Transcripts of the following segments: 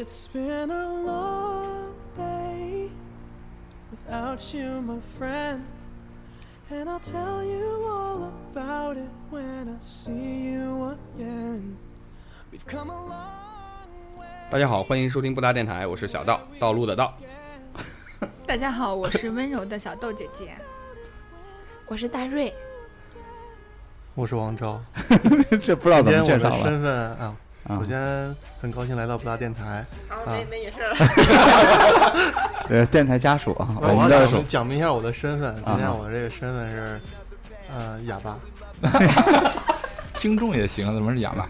It's been a long day without you, my friend. And I'll tell you all about it when I see you again. We've come a long way. 大家好，欢迎收听布达电台，我是小道，道路的道。大家好，我是温柔的小豆姐姐。我是大瑞，我是王昭。这不知道怎么介绍了。身份啊，啊首先很高兴来到布达电台。好，没没你事了。呃，电台家属啊，我们的讲讲明一下我的身份。今天啊我这个身份是，呃，哑巴。听众也行，怎么是哑巴？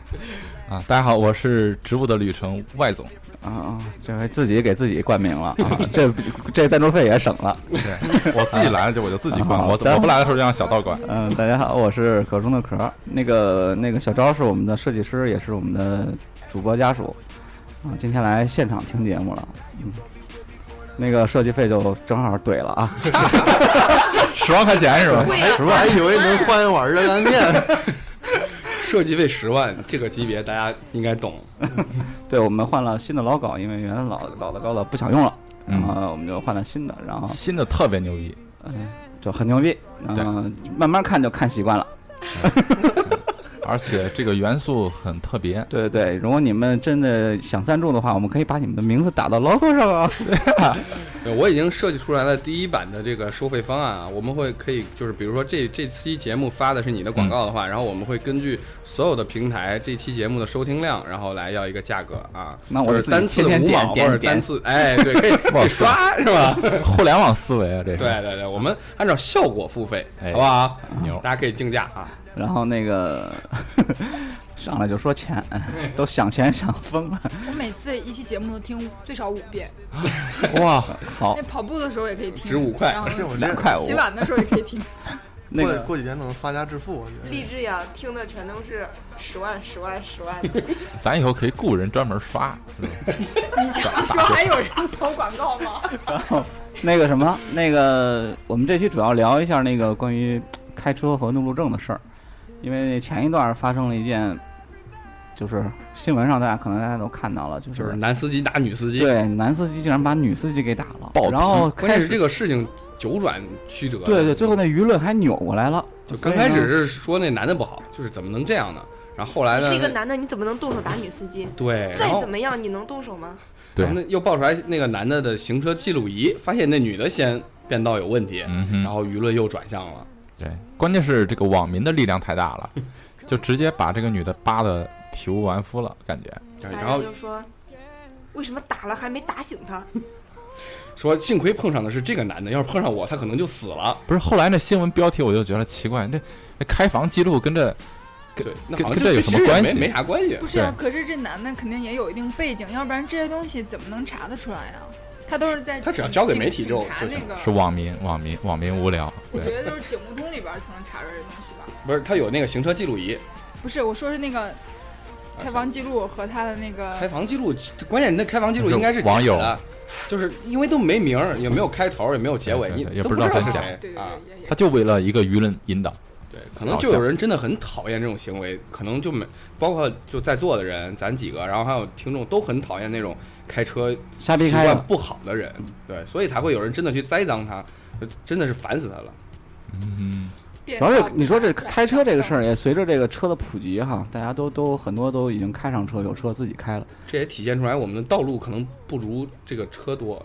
啊，大家好，我是植物的旅程外总。啊啊，这回自己给自己冠名了啊，这这赞助费也省了。对我自己来了就我就自己管，我我不来的时候就让小道管。嗯，大家好，我是壳中的壳。那个那个小昭是我们的设计师，也是我们的主播家属啊，今天来现场听节目了。嗯，那个设计费就正好怼了啊，十万块钱是吧？十万还以为能换一碗热干面。设计费十万，这个级别大家应该懂。对我们换了新的老稿，因为原来老老的稿子不想用了，然嗯后我们就换了新的，然后新的特别牛逼，嗯，就很牛逼，然后，慢慢看就看习惯了。而且这个元素很特别。对对对，如果你们真的想赞助的话，我们可以把你们的名字打到 logo 上啊。对我已经设计出来了第一版的这个收费方案啊，我们会可以就是比如说这这期节目发的是你的广告的话，然后我们会根据所有的平台这期节目的收听量，然后来要一个价格啊。那我是单次五毛或者单次哎，对，可以 可以刷是吧？互联网思维啊，这是。对对对，我们按照效果付费，哎好不好？牛大家可以竞价啊。然后那个上来就说钱，都想钱想疯了。我每次一期节目都听最少五遍，哇，好那，跑步的时候也可以听，值五块然后这我这两块五洗。碗的时候也可以听。那个过过几天都能发家致富，我觉得。励志呀，听的全都是十万、十万、十万的。咱以后可以雇人专门刷。是吧你这样说还有人投广告吗？那个什么，那个我们这期主要聊一下那个关于开车和怒路症的事儿，因为前一段发生了一件，就是新闻上大家可能大家都看到了，就就是是男司机打女司机，，对男司机竟然把女司机给打了，然后关键是开始这个事情九转曲折。对对，最后那舆论还扭过来了，就刚开始是说那男的不好，就是怎么能这样呢？然后后来呢？是一个男的，你怎么能动手打女司机？对，再怎么样，你能动手吗？对然后那又爆出来那个男的的行车记录仪，发现那女的先变道有问题，嗯。然后舆论又转向了。对，关键是这个网民的力量太大了，就直接把这个女的扒的体无完肤了，感觉。然后就说，为什么打了还没打醒他？说幸亏碰上的是这个男的，要是碰上我，他可能就死了。不是，后来那新闻标题我就觉得奇怪，这这开房记录跟这跟对，那跟好像就跟这有什么关系没没啥关系。不是啊，可是这男的肯定也有一定背景，要不然这些东西怎么能查得出来呀？他都是在他只要交给媒体就就行那个，是网民，网民，网民无聊。我觉，得就是警务通里边才能查出来这东西吧？不是，他有那个行车记录仪，不是，我说是那个开房记录和他的那个开房记录，关键你那开房记录应该是网友的，就是因为都没名儿，也没有开头，也没有结尾，你也不知道是谁啊。他就为了一个舆论引导。对，可能就有人真的很讨厌这种行为，可能就没包括就在座的人，咱几个，然后还有听众都很讨厌那种开车瞎逼开了。习惯不好的人，对，所以才会有人真的去栽赃他，就真的是烦死他了。嗯，主要是你说这开车这个事儿，也随着这个车的普及哈，大家都都很多都已经开上车，有车自己开了。这也体现出来我们的道路可能不如这个车多？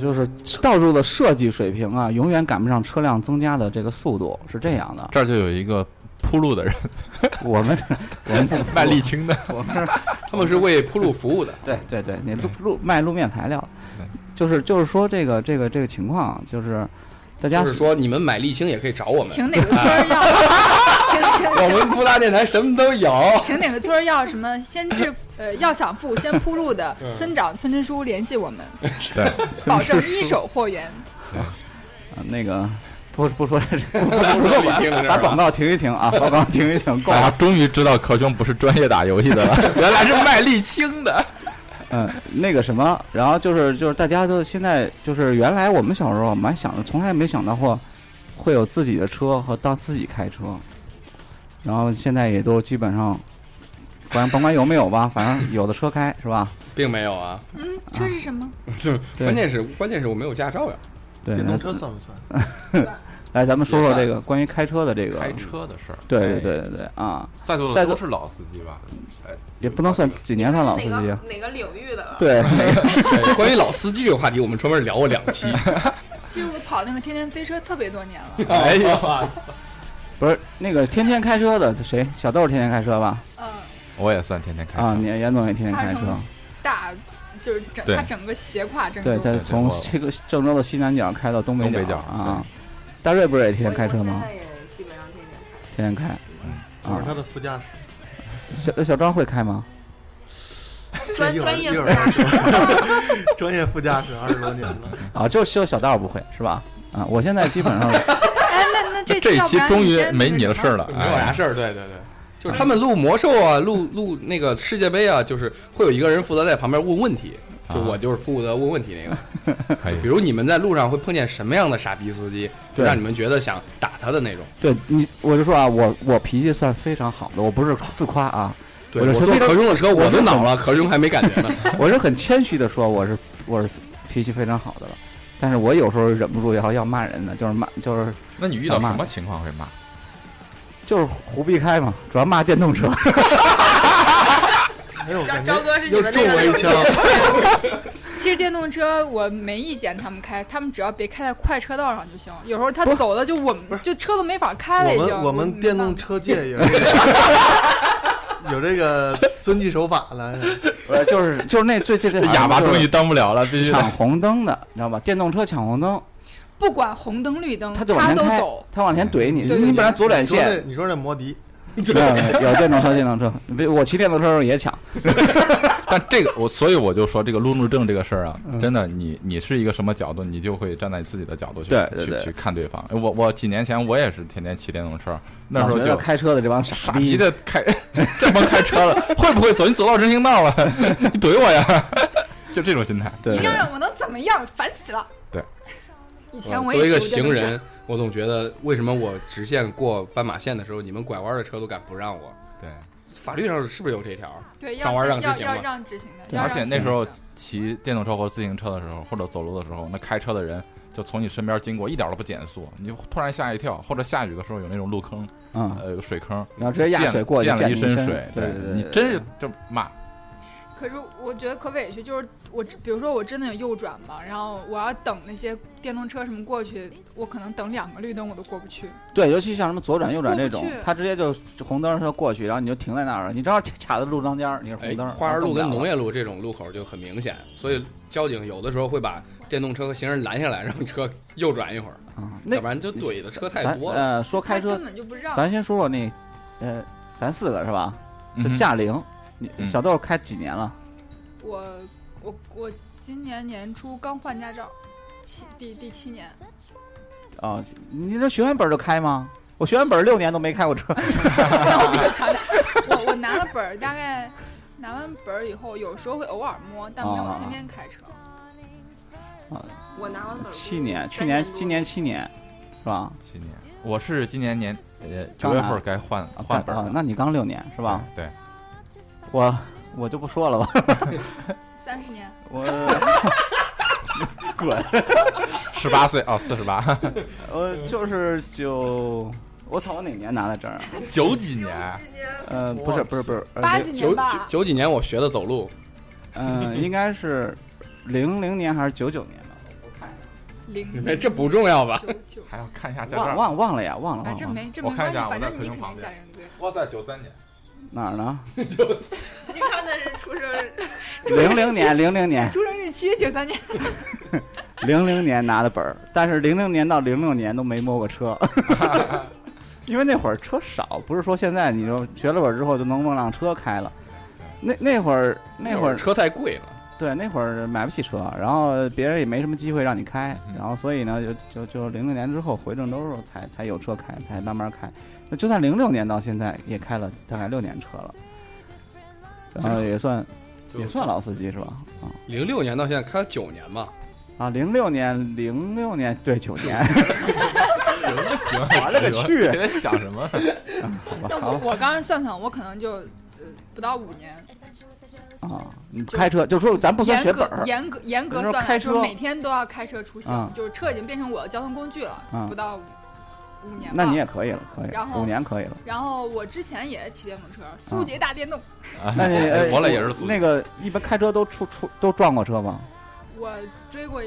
就是道路的设计水平啊，永远赶不上车辆增加的这个速度，是这样的。这儿就有一个铺路的人，我们我们不卖沥青的。我们是 他们是为铺路服务的。对对对，那路路卖路面材料，就是就是说这个这个这个情况，就是大家就是说，你们买沥青也可以找我们，请哪个村要？请请我们请布达电台什么都有。请哪个村要什么先致呃要想富先铺路的嗯村长村支书联系我们，对，保证一手货源。啊那个不不说这 不说。把广告停一停啊，把广告停一停，够大家。终于知道可兄不是专业打游戏的了，原来是卖沥青的。嗯，那个什么，然后就是就是大家都现在就是原来我们小时候蛮想的，从来没想到过会有自己的车和当自己开车，然后现在也都基本上管甭管有没有吧，反正有的车开是吧？并没有啊。嗯，这是什么？就关键是关键是我没有驾照呀。对，电动车算不算？来咱们说说这个关于开车的这个开车的事儿，对对对对对啊，在座在座的都是老司机吧？哎，也不能算几年算老司机哪个领域的？对，对，关于老司机这个话题，我们专门聊过两期。其实我跑那个天天飞车特别多年了。哎呀，不是那个天天开车的谁？小豆天天开车吧？嗯，我也算天天开车啊，你严总也天天开车。大就是整他整个斜跨郑州。对，他从这个郑州的西南角开到东北东北角啊。大瑞不是也天天开车吗我现？在也基本上天天开。天天开啊我是他。的副驾驶，小小张会开吗？专专业专业副驾驶二十多年了。啊，就就小道不会是吧？啊，我现在基本上哎，那那这这一期终于没你的事儿了，没有啥哎事儿。对对对，就是他们录魔兽啊，录录那个世界杯啊，就是会有一个人负责在旁边问问题，就啊我就是负责问问题那个。可以比如你们在路上会碰见什么样的傻逼司机，就让你们觉得想打他的那种。对你，我就说啊，我我脾气算非常好的，我不是自夸啊，对我坐我是非常壳中的车，我都恼了，可中还没感觉呢。我是很谦虚的说我是我是脾气非常好的了，但是我有时候忍不住要要骂人的，就是骂就是那你遇到什么情况会骂？就是胡逼开嘛，主要骂电动车。哎呦，我赵感觉赵哥是你又们那个中我一枪。其实电动车我没意见他们开，他们只要别开在快车道上就行。有时候他走的就我们，就车都没法开了已经。我们我们电动车界有这个有这个遵纪守法了。呃，就是就是那最最最 哑巴终于当不了了，必须抢红灯的，你知道吧？电动车抢红灯，不管红灯绿灯，他就往前开都走。，他往前怼你，你本来左转线，你说这摩的，没有 没有有电动车电动车，别我骑电动车的时候也抢，但这个我，所以我就说这个路怒症这个事儿啊，嗯真的，你你是一个什么角度，你就会站在自己的角度去对对对去去看对方。我我几年前我也是天天骑电动车，那时候就开车的这帮傻傻逼逼的开这帮开车的，会不会走？你走到人行道了，你怼我呀？就这种心态。对对你让让我能怎么样？烦死了。对。以前我也作为一个行人，我总觉得为什么我直线过斑马线的时候，你们拐弯的车都敢不让我？对，法律上是不是有这条？对，转弯让直行嘛让直行的，而且那时候骑电动车或者自行车的时候，或者走路的时候，那开车的人就从你身边经过，一点都不减速，你就突然吓一跳。或者下雨的时候有那种路坑，嗯，呃，有水坑，然后直接压溅水过去溅了一身身水，对对对，你真是就骂。可是我觉得可委屈，就是我比如说我真的有右转嘛，然后我要等那些电动车什么过去，我可能等两个绿灯我都过不去。对，尤其像什么左转右转这种过不去，他直接就红灯车过去，然后你就停在那儿了，你正好卡卡在路中间儿，你是哎红灯，，花园路跟农业业路这种路口就很明显，所以交警有的时候会把电动车和行人拦下来，让车右转一会儿，啊，那要不然就怼的车太多了。呃说开车根，本就不让。咱先说说那，呃，咱四个是吧？就嗯哼驾龄，你嗯小豆开几年了？我我我今年年初刚换驾照，七第第七年。啊，你这学完本儿就开吗？我学完本儿六年都没开过车。那我比你强点。我我拿了本儿，大概拿完本儿以后，有时候会偶尔摸，但没有啊天天开车。啊我拿完本儿七年，去年今年七年，是吧？七年，我是今年年呃九月份该换啊换本儿，啊那你刚六年是吧？？对，我我就不说了吧，三十年，我滚，十八岁哦，四十八，我就是九，我操，我哪年拿的证啊？九几年，呃，不是不是不是，呃八九九几年九。九几年我学的走路，嗯，应该是零零年还是九九年吧？我看一下零哎这不重要吧？还要看一下驾照。忘忘了呀，忘了哎，忘了，这没这我没关系，看一下我在反正你肯定驾龄对。哇塞，九三年，哪儿呢？你看那是出生，零零年，零零年，出生日期九三年，零零年拿的本儿，但是零零年到零六年都没摸过车，因为那会儿车少，不是说现在你就学了本儿之后就能弄辆车开了。那那会儿那会儿车太贵了，对那会儿买不起车，然后别人也没什么机会让你开，嗯然后所以呢就就就零六年之后回郑州的时候才才有车开，才慢慢开。那就算零六年到现在也开了大概六年车了，然后也算也算老司机是吧？啊零六年到现在开了九年吧。啊，零六年零六年对九 年。行 不行？我勒个去你在想什么？好吧，那好吧，我我刚刚算算，我可能就呃不到五年，啊，你开车就说咱不算严格学本儿，严格严格算来，就是开车每天都要开车出行，嗯就是车已经变成我的交通工具了，嗯不到五五年吧。那你也可以了，可以然，后五年可以了。然后我之前也骑电动车，速嗯捷大电动，那你 呃我俩也是速那个一般开车都出出都撞过车吗？我追过，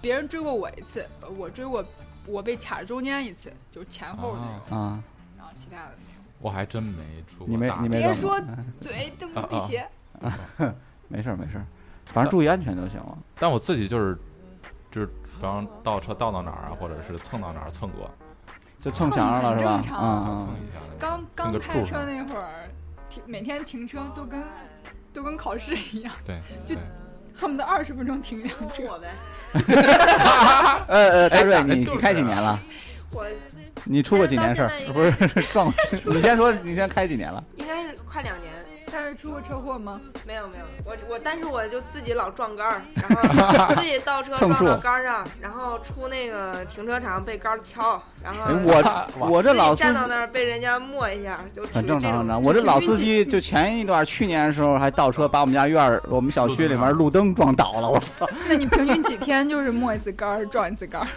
别人追过我一次，呃我追过我被卡中间一次，就是前后那种，啊，然后其他的。我还真没出过你没你没别说嘴 这么啊啊辟邪，没事儿没事儿，反正注意安全就行了。但我自己就是就是，比方倒车倒到哪儿啊，或者是蹭到哪儿蹭过，就蹭墙上了是吧正？常嗯蹭嗯，一下。刚刚开车那会儿，停每天停车都跟都跟考试一样，对，就恨不得二十分钟停一辆车。我呗，呃呃，大瑞，哎你你开几年了？我你出过几年事儿不是撞过？你先说，你先开几年了？应该是快两年，但是出过车祸吗？没有没有，我我但是我就自己老撞杆儿，然后自己倒车撞到杆儿上，然后出那个停车场被杆儿敲，然后哎我我这老站到那儿被人家磨一下，就很正常，很正常。我这老司机就前一段去年的时候还倒车把我们家院儿、我们小区里面路灯撞倒了，我操！那你平均几天就是磨一次杆儿，撞一次杆儿？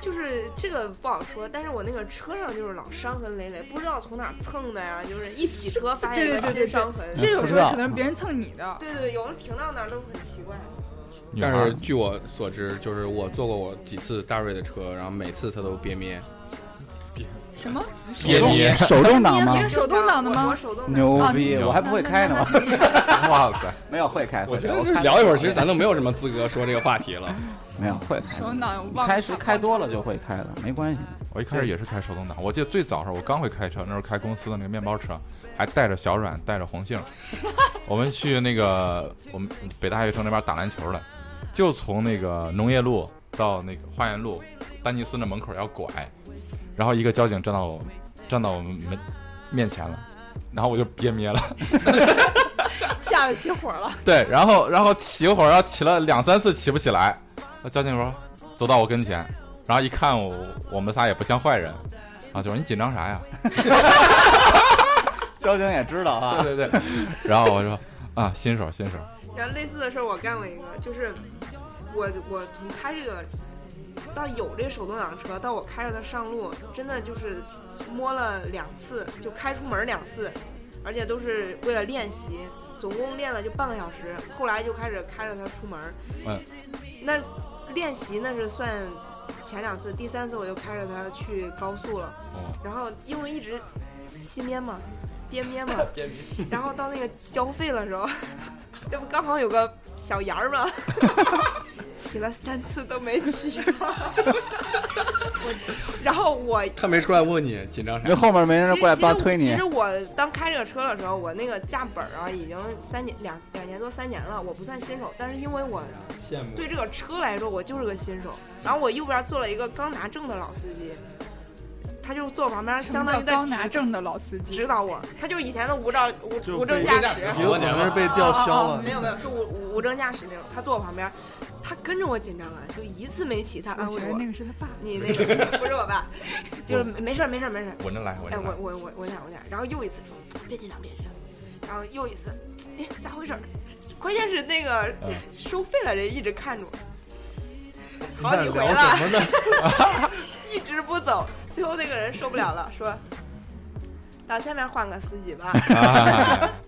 就是这个不好说，但是我那个车上就是老伤痕累累，不知道从哪蹭的呀，就是一洗车发现一个对对对对新伤痕。其实有时候可能是别人蹭你的。对对，有的停到哪儿都很奇怪。但是据我所知，就是我坐过我几次大瑞的车，然后每次他都憋咩，什么？憋咩。手动挡吗你？是手动挡的吗我我手动牛逼！我还不会开呢，哇塞，没有会开。我觉得会开是聊一会儿，其实咱都没有什么资格说这个话题了。没有会开手。动挡开始开多了就会开了，没关系。我一开始也是开手动挡，我记得最早的时候我刚会开车，那时候开公司的那个面包车，还带着小阮，带着红杏，我们去那个我们北大学城那边打篮球的，就从那个农业路到那个花园路，丹尼斯那门口要拐，然后一个交警站到我站到我们门面前了，然后我就憋憋了，吓得起火了。对，然后然后起一会儿，然后起了两三次起不起来，那交警说走到我跟前，然后一看我我们仨也不像坏人，啊，就说你紧张啥呀？交警也知道啊。对对对，然后我说啊，新手新手，然后类似的事儿我干过一个，就是我我从他这个到有这手动挡车，到我开着它上路，真的就是摸了两次，就开出门两次，而且都是为了练习，总共练了就半个小时。后来就开始开着它出门，嗯，那练习那是算前两次，第三次我就开着它去高速了。哦，然后因为一直吸咩嘛，憋咩嘛，然后到那个交费的时候，这不刚好有个小沿儿吗？骑了三次都没骑上，然后我 他没出来问你紧张啥那？后面没人过来帮推你其实，我当开这个车的时候，我那个驾本啊已经三年两两年多三年了，我不算新手，但是因为我对这个车来说，我就是个新手。然后我右边坐了一个刚拿证的老司机，他就坐我旁边，相当于在刚拿证的老司机指？导我，他就是以前的无照无无证驾驶。也有可能是被吊销了。没有没有，是无无无证驾驶那种。他坐我旁边，他跟着我紧张啊，就一次没骑，他安慰我我那。个是他爸。你那个不是我爸，就是没事没事没事儿。稳着来，稳哎，我。我我我点我点，然后又一次说别紧张别紧张，然后又一次，哎咋回事？关键是那个嗯收费了人一直看着我，好几回了什，么呢？一直不走，最后那个人受不了了，说到下面换个司机吧。啊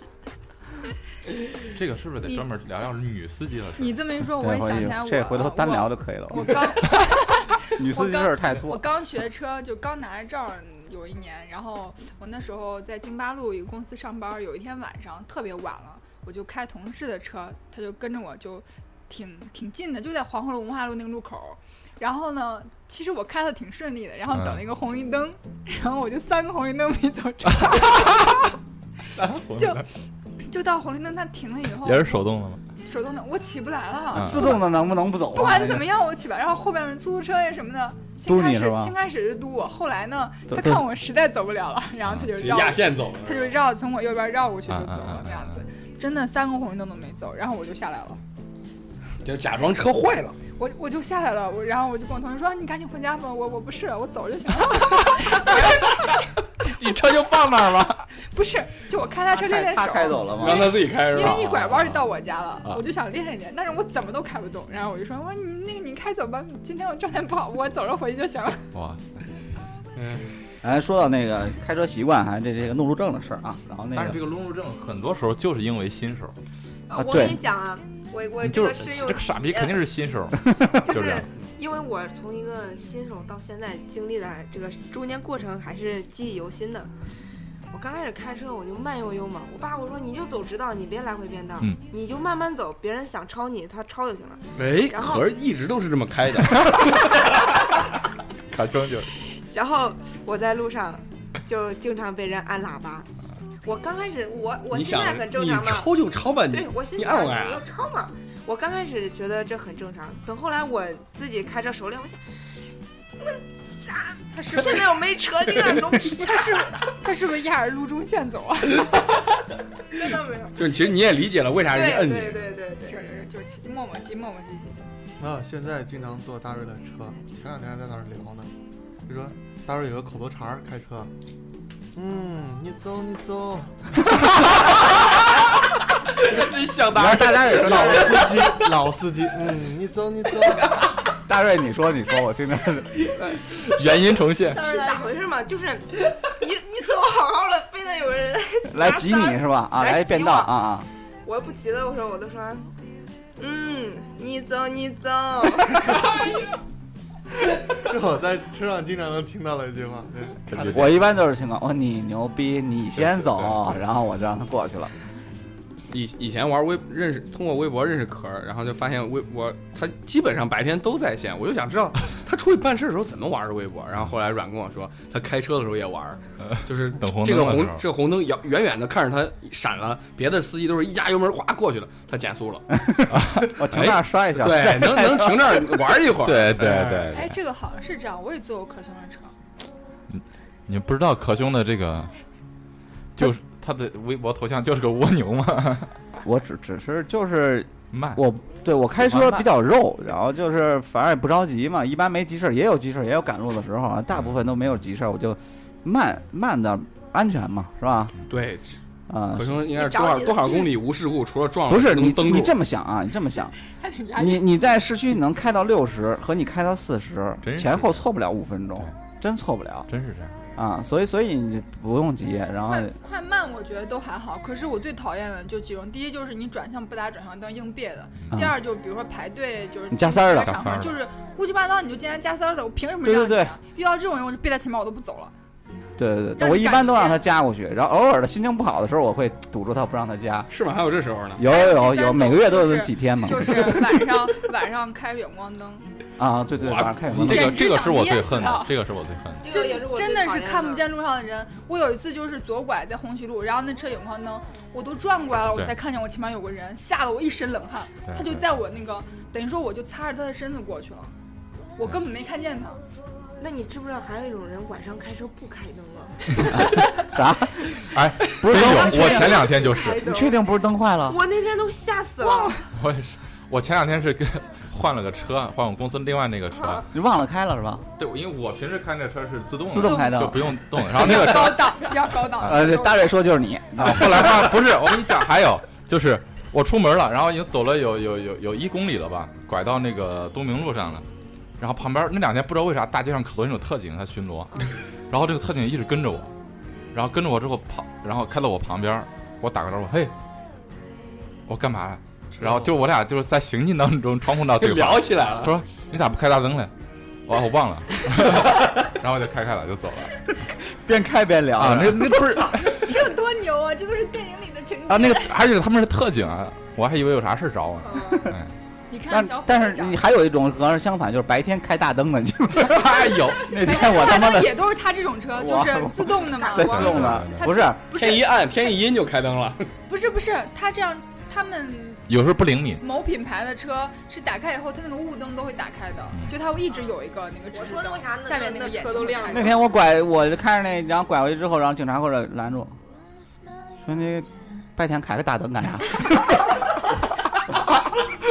这个是不是得专门聊聊女司机的事？你这么一说，我也想起来我，这回头单聊就。可以了。我刚女司机事儿太多。我刚学车，就刚拿着证有一年，然后我那时候在京八路一个公司上班，有一天晚上特别晚了，我就开同事的车，他就跟着我就挺挺近的，就在黄河路文化路那个路口。然后呢，其实我开的挺顺利的，然后等了一个红绿灯，然后我就三个红绿灯没走 成，就就到红绿灯它停了以后，也是手动的吗？手动的，我起不来了。嗯自动的能不能不走啊？不管怎么样，我起不来，然后后边的出租车呀什么的，先开始嘟你是吧先开始是嘟我，后来呢，他看我实在走不了了，然后他就绕，压线走了，他就绕从我右边绕过去就走了那样子，真的三个红绿灯都没走，然后我就下来了，就假装车坏了。我我就下来了，我然后我就跟我同学说，你赶紧回家吧，我我不是，我走就行了，你车就放那儿吧。不是，就我开他车练练他手。开走了吗？让他自己开是吧？因为一拐弯就到我家了，啊我就想练一练，但是我怎么都开不动。然后我就说，我说你那个你开走吧，今天我状态不好，我走着回去就行了。哇塞，嗯，哎，说到那个开车习惯，还这这个怒路症的事儿啊，然后那但是这个个路怒症很多时候就是因为新手，啊我跟你讲啊，我我这你就个深有这个傻逼肯定是新手，就就这样是。因为我从一个新手到现在经历的这个中间过程还是记忆犹新的。我刚开始开车我就慢悠悠嘛，我爸我说你就走直道，你别来回变道，嗯你就慢慢走，别人想超你他超就行了。哎，然后可是一直都是这么开的。卡车就是然后我在路上就经常被人按喇叭。我刚开始我我现在很正常嘛，超就超吧，对你我现在我你按我嘛。我刚开始觉得这很正常，等后来我自己开车熟练，我想，那啥，他是现在我没车，你咋弄？他 是他是不是压着路中线走啊？真的没有。就是其实你也理解了为啥人家摁你。对对对对对。就是就是骑磨磨唧磨磨唧唧。啊，现在经常坐大瑞的车，前两天还在那儿聊呢，就说大瑞有个口头禅儿，开车，嗯，你走你走，真像然后大家也知道老，司机老司机，嗯，你走你走，大瑞你说你说，我听听。原因重现。是咋回事嘛？就是你你走好好的，非得有人来挤你是吧？啊，来来变道啊啊！我不急的，我说我都说，嗯，你走你走，这我在车上经常能听到的一句话，对我一般都是情况，我说你牛逼，你先走，然后我就让他过去了。以以前玩微认识通过微博认识壳儿，然后就发现微博他基本上白天都在线，我就想知道 他出去办事的时候怎么玩的微博。然后后来阮跟我说，他开车的时候也玩儿，就是等红这个红这个红灯遥远远的看着他闪了，别的司机都是一加油门哗过去了，他减速了，我停那儿刷一下，对，能能停这儿玩一会儿，对对哎对哎，这个好像是这样，我也坐过可兄的车。你不知道可兄的这个，就是他的微博头像就是个蜗牛吗？我只只是就是慢，我对我开车比较肉，然后就是反正也不着急嘛，一般没急事儿，也有急事儿，也有赶路的时候啊，大部分都没有急事儿，我就慢慢的安全嘛，是吧？对，啊、可能应该是多少多少公里无事故，除了撞了不是你你这么想啊，你这么想，你。你在市区你能开到六十，和你开到四十前后错不了五分钟，真错不了真是这样。啊！所以所以你不用急，然后快快慢我觉得都还好，可是我最讨厌的就几种，第一就是你转向不打转向灯硬别的，嗯第二就比如说排队就是你加塞儿了就是乌七八糟你就进来加塞儿的，我凭什么对对对让你啊？遇到这种人我就别在前面我都不走了。对对对，我一般都让他加过去，然后偶尔的心情不好的时候，我会堵住他不让他加。是吗？还有这时候呢？有有有每个月都有几天嘛。就是 晚上晚上开远光灯，啊，对对，哇晚上开远光这灯这个这个是我最恨的，这个是我最恨的。这个也是我真的是看不见路上的人。我有一次就是左拐在红旗路，然后那车远光灯，我都转过来了，我才看见我前面有个人，吓得我一身冷汗。他就在我那个，等于说我就擦着他的身子过去了，我根本没看见他。那你知不知道还有一种人晚上开车不开灯了？啥？哎，不是，灯我前两天就是，你确定不是灯坏了？我那天都吓死了。我也是，我前两天是跟换了个车，换我公司另外那个车。你忘了开了是吧？对，因为我平时开那车是自动自动开的就不用动。然后那个车高档，比较高档。呃，大瑞说就是你，啊，后来发不是，我跟你讲，还有就是我出门了，然后已经走了有有有有一公里了吧，拐到那个东明路上了，然后旁边那两天不知道为啥大街上可多那种特警在巡逻，然后这个特警一直跟着我，然后跟着我之后跑，然后开到我旁边，给我打个招呼，嘿，我干嘛呀？然后就我俩就是在行进当中窗户到对方聊，起来了。他说你咋不开大灯嘞？我我忘了，然后我就开开了就走了 边开边聊啊，那那不是 这多牛啊！这都是电影里的情节。啊，那个而且他们是特警啊，我还以为有啥事儿找我呢。哎，你看但但是你还有一种可能是相反，就是白天开大灯的，你哎有，那天我他妈的也 都是他这种车，就是自动的嘛。对自动的不是天一暗，天一阴就开灯了。不是不是，他这样他们有时候不灵敏。某品牌的车是打开以后，它那个雾灯都会打开的，就它会一直有一个那个指我示灯说的为啥那下面那个车都亮着那天我拐，我就看着那，然后拐回去之后，然后警察过来拦住，说你白天开个大灯干啥？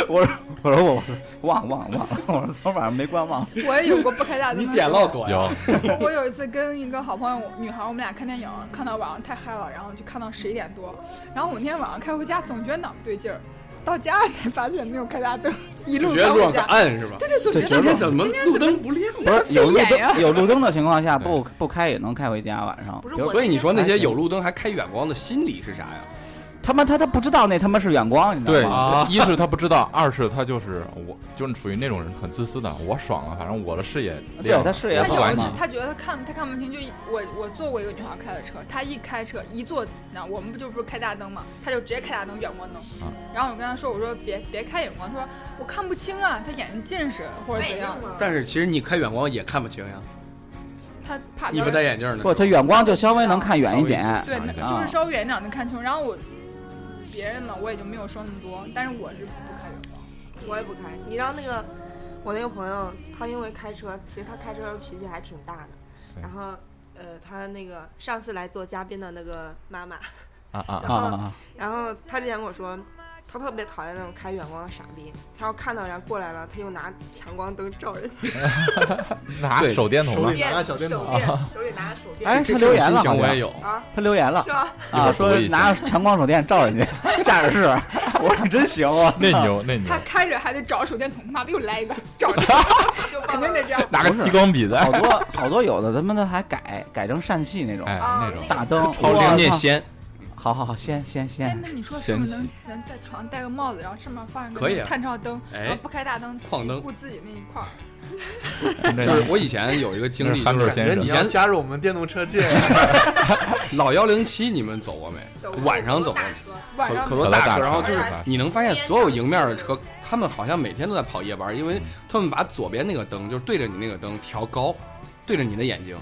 我说我说我忘了忘了忘了，我说昨晚上没关忘。我也有过不开大灯你的时候点唠多呀？有我有一次跟一个好朋友女孩，我们俩看电影，看到晚上太嗨了，然后就看到十一点多。然后我那天晚上开回家，总觉得哪不对劲儿，到家才发现没有开大灯，一路就觉得路上可开回家。暗是吧？对对，总对觉得今天怎么路灯不亮？不是有路灯 有路灯的情况下，不不开也能开回家晚上。不是所以你说那些有路灯还开远光的心理是啥呀？他妈他他不知道那他妈是远光，你知对道吗？对，一是他不知道，二是他就是我，就是属于那种人很自私的，我爽了，反正我的视野亮了，对他视野他有我不管你好嘛。他觉得他看他看不清，就一我我坐过一个女孩开的车，她一开车一坐，那我们不就不是开大灯嘛，他就直接开大灯远光灯。啊然后我跟他说，我说别别开远光，他说我看不清啊，他眼睛近视或者怎样，但是其实你开远光也看不清呀，他怕你不戴眼镜呢。不，他远光就稍微能看远一点。对，就是稍微远点能看清。然后我别人嘛，我也就没有说那么多，但是我是不开远光。我也不开。你知道那个我那个朋友，他因为开车，其实他开车脾气还挺大的。然后呃，他那个上次来做嘉宾的那个妈妈，啊啊啊啊！然后他之前跟我说，他特别讨厌那种开远光的傻逼。他要看到人过来了，他又拿强光灯照人家，拿手电筒吗手里？拿个小电筒手电，手里拿个手电。哎，他留言了，我也有。啊，他留言了是吧？啊，说拿着强光手电照人家，站着是。我说你真行啊！那牛那牛他，开着还得找手电筒，妈的又来一个，找着，就肯定得这样。拿个激光笔的好，多好多有的他妈的还改改成疝气那种哎啊那种大灯，超我操灵念仙，好好好，先先哎先，，那你说是不是能能在床戴个帽子，然后上面放一个探照灯，哎。然后不开大灯，矿灯。顾自己那一块儿。就是我以前有一个经历，感觉你要加入我们电动车界，老幺零七，你们走过没？晚上走可可多大可多大车，然后就是你能发现所有迎面的车，他们好像每天都在跑夜班，因为他们把左边那个灯就是对着你那个灯调高，对着你的眼睛。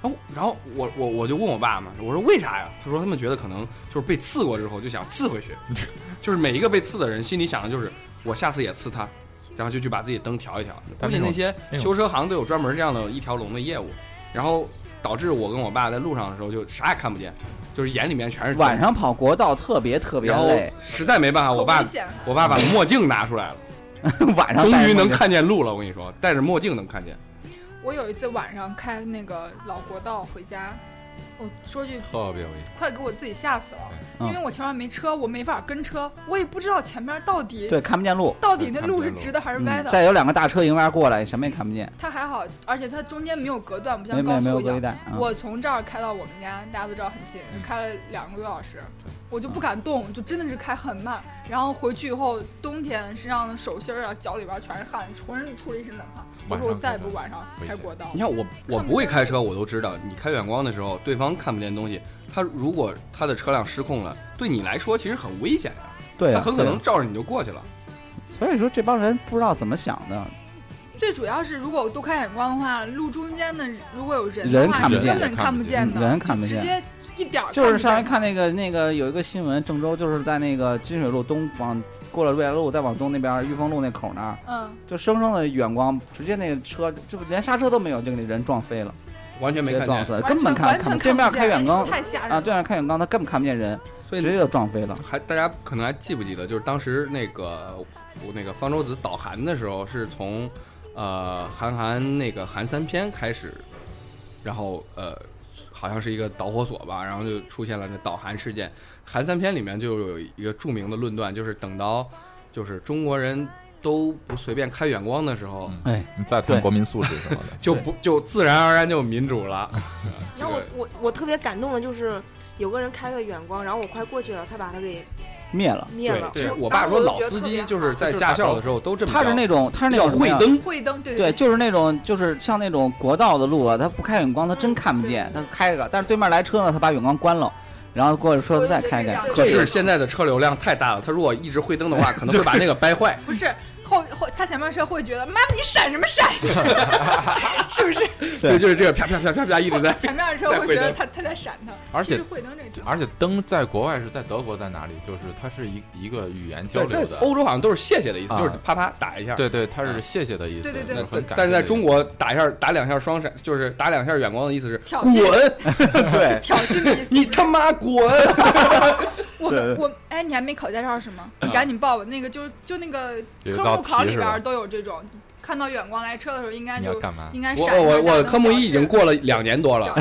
然后，然后我我我就问我爸嘛，我说为啥呀？他说他们觉得可能就是被刺过之后就想刺回去，就是每一个被刺的人心里想的就是我下次也刺他，然后就去把自己灯调一调。估计那些修车行都有专门这样的一条龙的业务，然后导致我跟我爸在路上的时候就啥也看不见，就是眼里面全是晚上跑国道特别特别累，实在没办法，我爸我爸把墨镜拿出来了，晚上终于能看见路了。我跟你说，戴着墨镜能看见。我有一次晚上开那个老国道回家，我说句特别危险。快给我自己吓死了，嗯因为我前面没车，我没法跟车，我也不知道前面到底对看不见路，到底那路路是直的还是歪嗯，的。再有两个大车迎面过来，什么也看不见，它还好，而且它中间没有隔断，不没没像高速一样。我从这儿开到我们家，大家都知道很近，嗯开了两个多小时，我就不敢动，就真的是开很慢。然后回去以后，冬天身上的手心儿啊、脚里边全是汗，浑身出了一身冷汗。我说我再也不晚上开国道你。看我我不会开车，我都知道，你开远光的时候，对方看不见东西，他如果他的车辆失控了，对你来说其实很危险呀，对啊，他很可能照着你就过去了。所以说这帮人不知道怎么想的，最主要是，如果我都开远光的话，路中间的如果有人的话，人看不见是根本看不见的，人看不见就直接一点儿就是上回看那个那个有一个新闻，郑州就是在那个金水路东往过了瑞来路，再往东那边裕丰路那口那儿，嗯，就生生的远光，直接那个车就连刹车都没有，就给那人撞飞了，完全没看见，撞死根本看看不对面开远光太吓人啊，对面开远光他根本看不见人，所以直接就撞飞了。还大家可能还记不记得，就是当时那个我那个方舟子导韩的时候，是从呃韩寒那个韩三篇开始，然后呃好像是一个导火索吧，然后就出现了这导韩事件。韩三篇里面就有一个著名的论断，就是等到就是中国人都不随便开远光的时候，嗯哎，你再对谈国民素质什么的，就不 就自然而然就民主了。然后我我我特别感动的就是有个人开个远光，然后我快过去了，他把他给灭了。灭了。对，我我爸说老司机就是在驾校的时候都这么，他是那种他是那种会灯，会灯，对对，就是那种，就是像那种国道的路啊，他不开远光，他真看不见，他开着，但是对面来车呢，他把远光关了，然后过去车再开开。可是现在的车流量太大了，他如果一直会灯的话，可能会把那个掰坏。不是后后他前面车会觉得妈你闪什么闪，是不是？对就是这个啪啪啪啪啪一直在。前面的车会觉得他他在闪他，而且会灯这而且灯在国外是在德国在哪里？就是它是一一个语言交流的。欧洲好像都是谢谢的意思，啊就是啪啪打一下。对对，它是谢谢的意思。对对对但是很感但是在中国打一下打两下双闪，就是打两下远光的意思是滚，对，挑衅的意思。你他妈滚！我我哎，你还没考驾照是吗？你赶紧报吧，那个就就那个科目考里边都有这种，看到远光来车的时候，应该就干嘛？应该我闪我我我科目一已经过了两年多了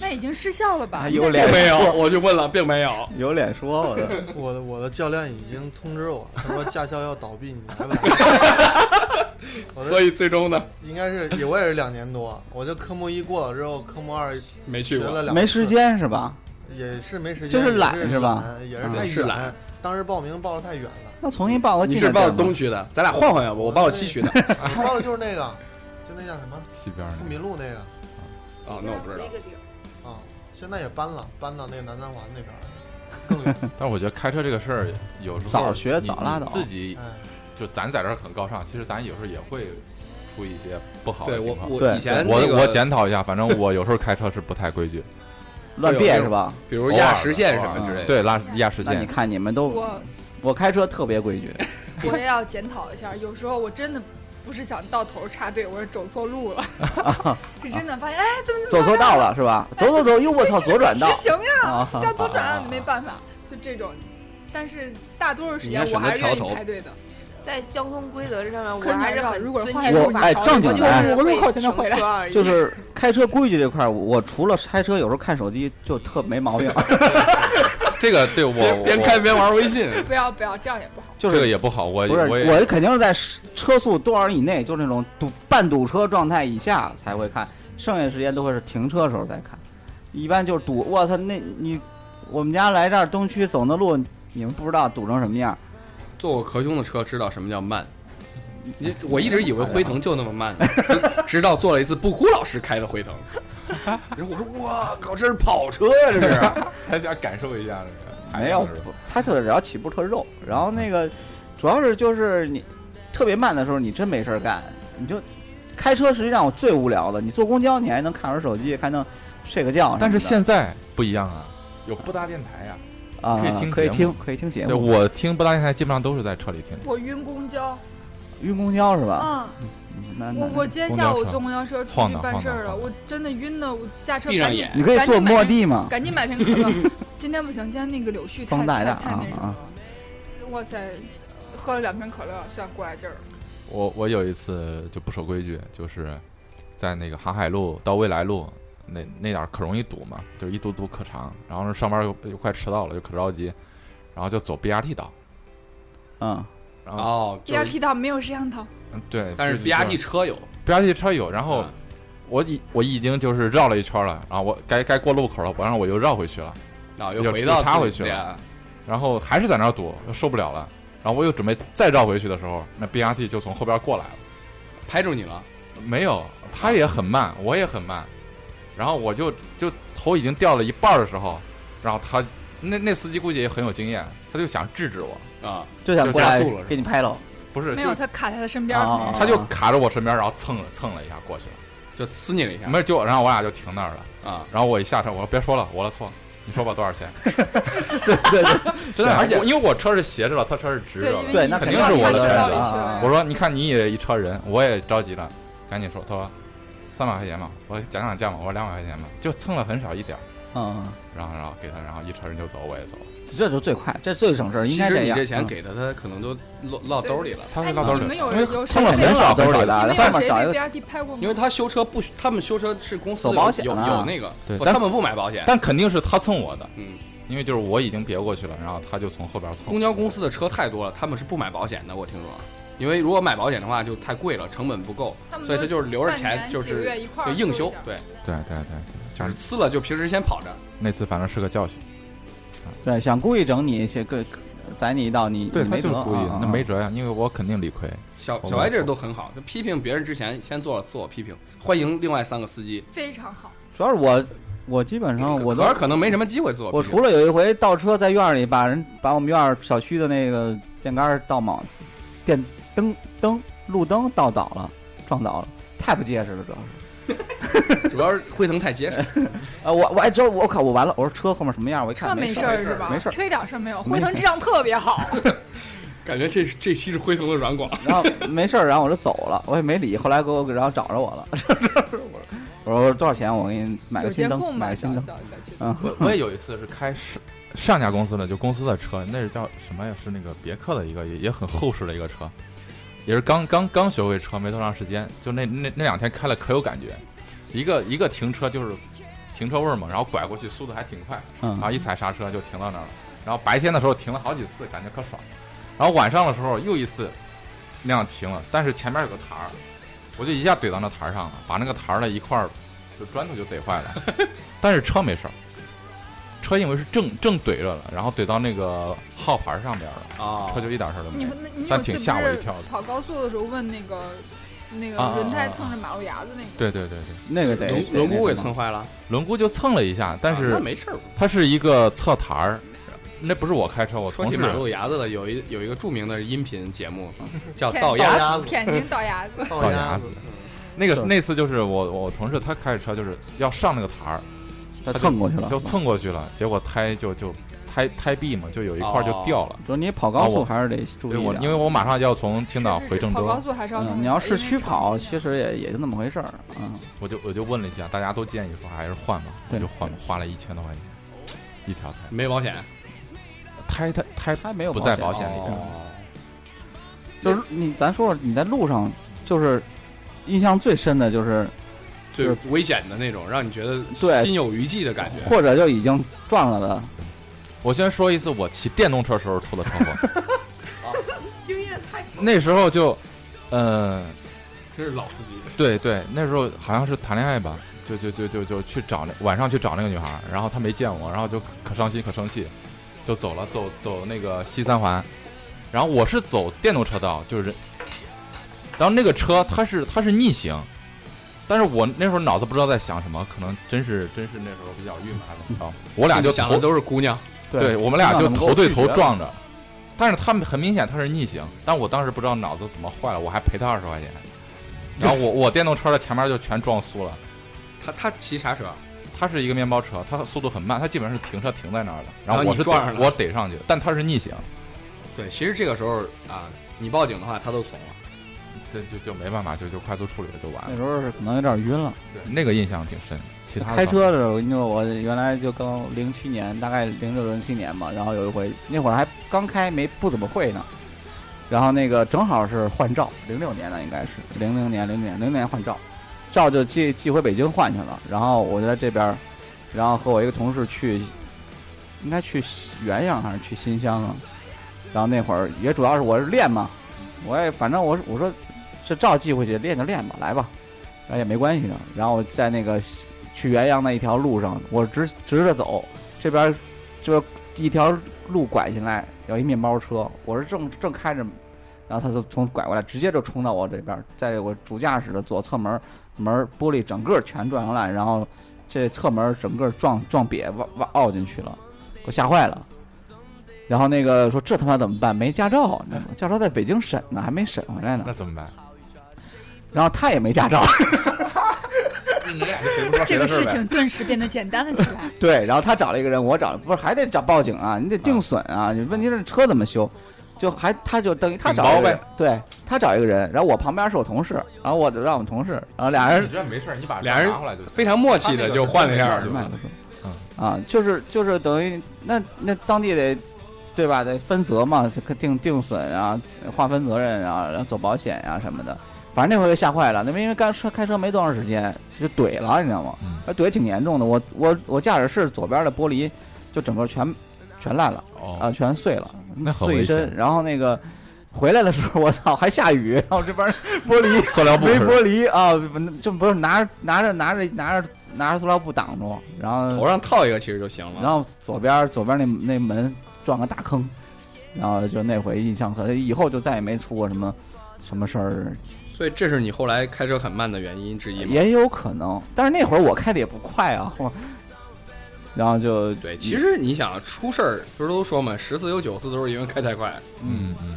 那已经失效了吧？有脸并没有，我就问了，并没有。有脸说 我的，我的我的教练已经通知我，他说驾校要倒闭，你来不来？所以以最终呢，应该是也我也是两年多，我就科目一过了之后，科目二没去过。了两次没时，间是吧？也是没时间，就是懒是吧也是嗯太远是懒。当时报名报的太远了，那重新报个你是报东区的，咱俩换换要不？我报西区的。你报的就是那个，就那叫什么西边富民路那个啊，那我不知道那。个地儿啊，现在也搬了，搬到那个南三环那边了，更远。但是我觉得开车这个事儿，有时候早学早拉倒自己哎，就咱在这儿很高尚，其实咱有时候也会出一些不好的对我情况。对我以前我那个我检讨一下，反正我有时候开车是不太规矩，乱变是吧？比如压实线什么之类的。对拉压实线。那你看你们都，我我开车特别规矩，我也要检讨一下，有时候我真的不是想到头插队，我是走错路了，是真的发现哎，怎么走错道了是吧？走走走，哟我操，左转道直行呀，啊！叫左转啊没办法，就这种。但是大多数时间我还是愿选择调头意排队的。在交通规则上面，我还是很你知道如果遵换我就正经的是我路口才能回来停车而已就是开车规矩这块儿，我我除了开车有时候看手机就特没毛病，这个对我边开边玩微信。不要不要，这样也不好。就是这个也不好，我不是我我肯定是在车速多少以内，就是那种堵半堵车状态以下才会看，剩下时间都会是停车时候再看。一般就是堵，我操，那你我们家来这儿东区走那路，你们不知道堵成什么样。坐过壳兄的车，知道什么叫慢。你我一直以为辉腾就那么慢，直直到坐了一次布哭老师开的辉腾，然后我说哇靠，这是跑车呀，这是。还想感受一下这个。没有是吧，它特只要起步特肉，然后那个主要是就是你特别慢的时候，你真没事儿干，你就开车实际上我最无聊的，你坐公交你还能看会儿手机，还能睡个觉。但是现在不一样啊，有布达电台呀、啊可以听可以听可以听节对目，我听布达电台基本上都是在车里听。我晕公交，晕公交是吧？嗯，我我今天下午坐公交车出去办事儿了，我真的晕的，我下车赶紧闭上眼你可以坐末地嘛，赶紧买瓶可乐。今天不行，今天那个柳絮太大大太太那什么啊了。哇塞，喝了两瓶可乐，算过来劲儿了。我我有一次就不守规矩，就是在那个航海路到未来路那那点儿可容易堵嘛，就是一堵堵可长，然后上班又又快迟到了，就可着急，然后就走 BRT 道，嗯，然后、哦，就是 BRT 道没有摄像头，嗯对，但是就 BRT 车有，BRT 车有，然后嗯我已我已经就是绕了一圈了，然后我该该过路口了，我让我又绕回去了，然后又又回到又插自己回去了然后还是在那儿堵，又受不了了，然后我又准备再绕回去的时候，那 BRT 就从后边过来了。拍住你了。没有，他也很慢，我也很慢，然后我就就头已经掉了一半儿的时候，然后他那那司机估计也很有经验，他就想制止我，啊，就想过来就加速了给你拍了。不是，没有他卡在他身边。他就卡着我身边，然后蹭了蹭了一下过去了，就呲你了一下。没有就，然后我俩就停那儿了，啊，然后我一下车，我说别说了，我的错，你说吧多少钱？对对对，真的，而且因为我车是斜着的，他车是直着对，的对那肯定是我的知道选择里去了啊我说你看你也一车人，我也着急了，赶紧说，他说三百块钱嘛，我讲讲价嘛，我说两百块钱嘛，就蹭了很少一点儿，嗯，然后然后给他，然后一车人就走，我也走，这就最快，这最省事儿，应其该样。实你这钱嗯给他，他可能都落落兜里了，他哎是落兜里因为有蹭了很少兜里的，你们有谁在外面找一被个 BRT 拍过吗？因为他修车不需，他们修车是公司走有有保险啊有那个，对但他们不买保险。但肯定是他蹭我的，嗯，因为就是我已经别过去了，然后他就从后边蹭。公交公司的车太多了，他们是不买保险的，我听说。因为如果买保险的话就太贵了，成本不够，所以他就是留着钱，就是就硬修对，对对对，就是呲了就平时先跑着。那次反正是个教训。对，想故意整你，些个宰你一道，你对没辙他就是故意啊，那没辙呀，因为我肯定理亏。小小白这都很好，就批评别人之前先做了自我批评，欢迎另外三个司机。非常好。主要是我，我基本上我都可可能没什么机会做我。我除了有一回倒车在院里把人把我们院儿小区的那个电杆倒铆，电灯灯路灯倒倒了，撞倒了，太不结实了，主要是。主要是辉腾太结实，啊，我我还知道，我靠，我完了，我说车后面什么样？我一看车没事事儿是吧？没事儿。车一点事儿没有，没辉腾质量特别好。感觉这这期是辉腾的软广。然后没事儿，然后我就走了，我也没理。后来给我然后找着我了，我说多少钱？我给你买个新灯，买个新灯。小小小区。嗯，我我也有一次是开上上家公司的，就公司的车，那是叫什么呀？是那个别克的一个，也也很厚实的一个车，也是刚刚刚学会车没多长时间，就那那那两天开了可有感觉，一个一个停车就是停车位嘛，然后拐过去速度还挺快，然后嗯，一踩刹车就停到那儿了。然后白天的时候停了好几次，感觉可爽。然后晚上的时候又一次那样停了，但是前面有个台儿，我就一下怼到那台儿上了，把那个台儿的一块儿就砖头就怼坏了。但是车没事儿，车因为是正正怼着了，然后怼到那个号牌上边了，啊。车就一点事儿都没有。你那你但挺吓我一跳的。跑高速的时候问那个那个轮胎啊蹭着马路牙子那个，对对对对，那个得轮轮毂给蹭坏了，轮毂就蹭了一下，但啊是那没事儿。它是一个侧台儿，那不是我开车，我说起马路牙子了，有一有一个著名的音频节目 叫《天道牙子。天津倒牙子，倒牙子。道牙子，那个那次就是我我同事他开着车就是要上那个台儿，他蹭过去了，就蹭过去了，结果胎就就胎胎壁嘛，就有一块儿就掉了。就是你跑高速还是得注意因为我马上就要从青岛回郑州跑高，速还是要你要市区跑，其实也也就那么回事儿，嗯，我就我就问了一下，大家都建议说还是换吧，我就换，花了一千多块钱一条胎，没保险，胎胎胎胎没有不在保保险里就是你咱说说你在路上，就是印象最深的就是最是危险的那种，让你觉得心有余悸的感觉。或者就已经撞了的，我先说一次我骑电动车时候出的车祸，经验太那时候就，呃，这是老司机，对对，那时候好像是谈恋爱吧，就就就就就去找那晚上去找那个女孩儿，然后她没见我，然后就可伤心可生气，就走了，走走那个西三环，然后我是走电动车道，就是，然后那个车它是它是逆行，但是我那时候脑子不知道在想什么，可能真是真是那时候比较郁闷还是怎么着，我俩就头想的都是姑娘，对我们俩就头对头撞着，但是他们很明显他是逆行，但我当时不知道脑子怎么坏了，我还赔他二十块钱，然后 我我电动车的前面就全撞酥了。他他骑啥车？他是一个面包车，他速度很慢，他基本上是停车停在那儿的。然然后后我是撞上了我逮上去，但他是逆行，对，其实这个时候啊，你报警的话，他都怂了。这就就没办法，就就快速处理了就完了。那时候是可能有点晕了。对，那个印象挺深。其他开车的时候，因为我原来就刚零七年，大概零六零七年嘛，然后有一回那会儿还刚开，没不怎么会呢。然后那个正好是换照，零六年的应该是零零年零零年零年换照，照就寄寄回北京换去了。然后我就在这边，然后和我一个同事去，应该去原阳还是去新乡啊？然后那会儿也主要是我是练嘛，我也反正我是我说这照寄回去练就练吧，来吧，然后也没关系的。然后在那个去原阳那一条路上，我直直着走，这边就一条路拐进来，有一面包车，我是正正开着，然后他就从拐过来，直接就冲到我这边，在我主驾驶的左侧门门玻璃整个全撞上烂，然后这侧门整个撞撞瘪，挖挖凹进去了，给我吓坏了。然后那个说这他妈怎么办？没驾照，驾照在北京审呢，还没审回来呢那。怎么办？然后他也没驾照，你俩就谁不说这个事。情顿时变得简单了起来。对，然后他找了一个人，我找不是还得找报警啊？你得定损啊！你问题是车怎么修？就还他就等于他找呗，对他找一个人，然后我旁边是我同事，然后我让我们同事，然后俩人你这没事，你把俩人拿回来就。非常默契的就换了一下他那个是吧？嗯啊，就是就是等于那那当地得对吧？得分责嘛，定定损啊，划分责任啊，然后走保险呀、什么的。反正那回就吓坏了，那边因为刚车开车没多长时间就怼了，你知道吗？嗯那怼挺严重的。我我我驾驶室左边的玻璃就整个全全烂了啊，哦，全碎了碎一身。然后那个回来的时候，我操，还下雨，然后这边玻璃 塑料布没玻璃啊，这不是拿着拿着拿着拿着拿着塑料布挡住，然后头上套一个其实就行了。然后左边左边那那门撞个大坑，然后就那回印象特，以后就再也没出过什么什么事儿，所以这是你后来开车很慢的原因之一吗？也有可能。但是那会儿我开的也不快啊，我 然后就对，其实你想出事儿，不是都说嘛，十次有九次都是因为开太快。嗯嗯，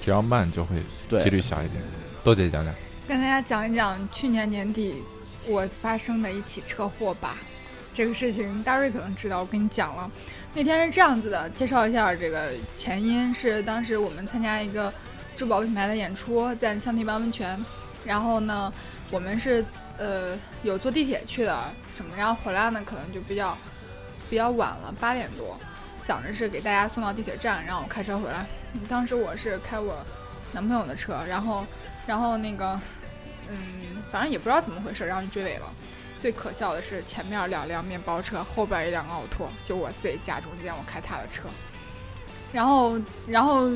只要慢就会几率小一点。多姐讲讲，跟大家讲一讲去年年底我发生的一起车祸吧。这个事情大瑞可能知道，我跟你讲了。那天是这样子的，介绍一下这个前因是当时我们参加一个珠宝品牌的演出，在橡皮湾温泉。然后呢，我们是呃有坐地铁去的什么，然后回来呢可能就比较比较晚了，八点多，想着是给大家送到地铁站，然后我开车回来。当时我是开我男朋友的车，然后然后那个嗯，反正也不知道怎么回事，然后就追尾了。最可笑的是前面两辆面包车，后边一辆奥拓，就我自己夹中间，我开他的车。然后然后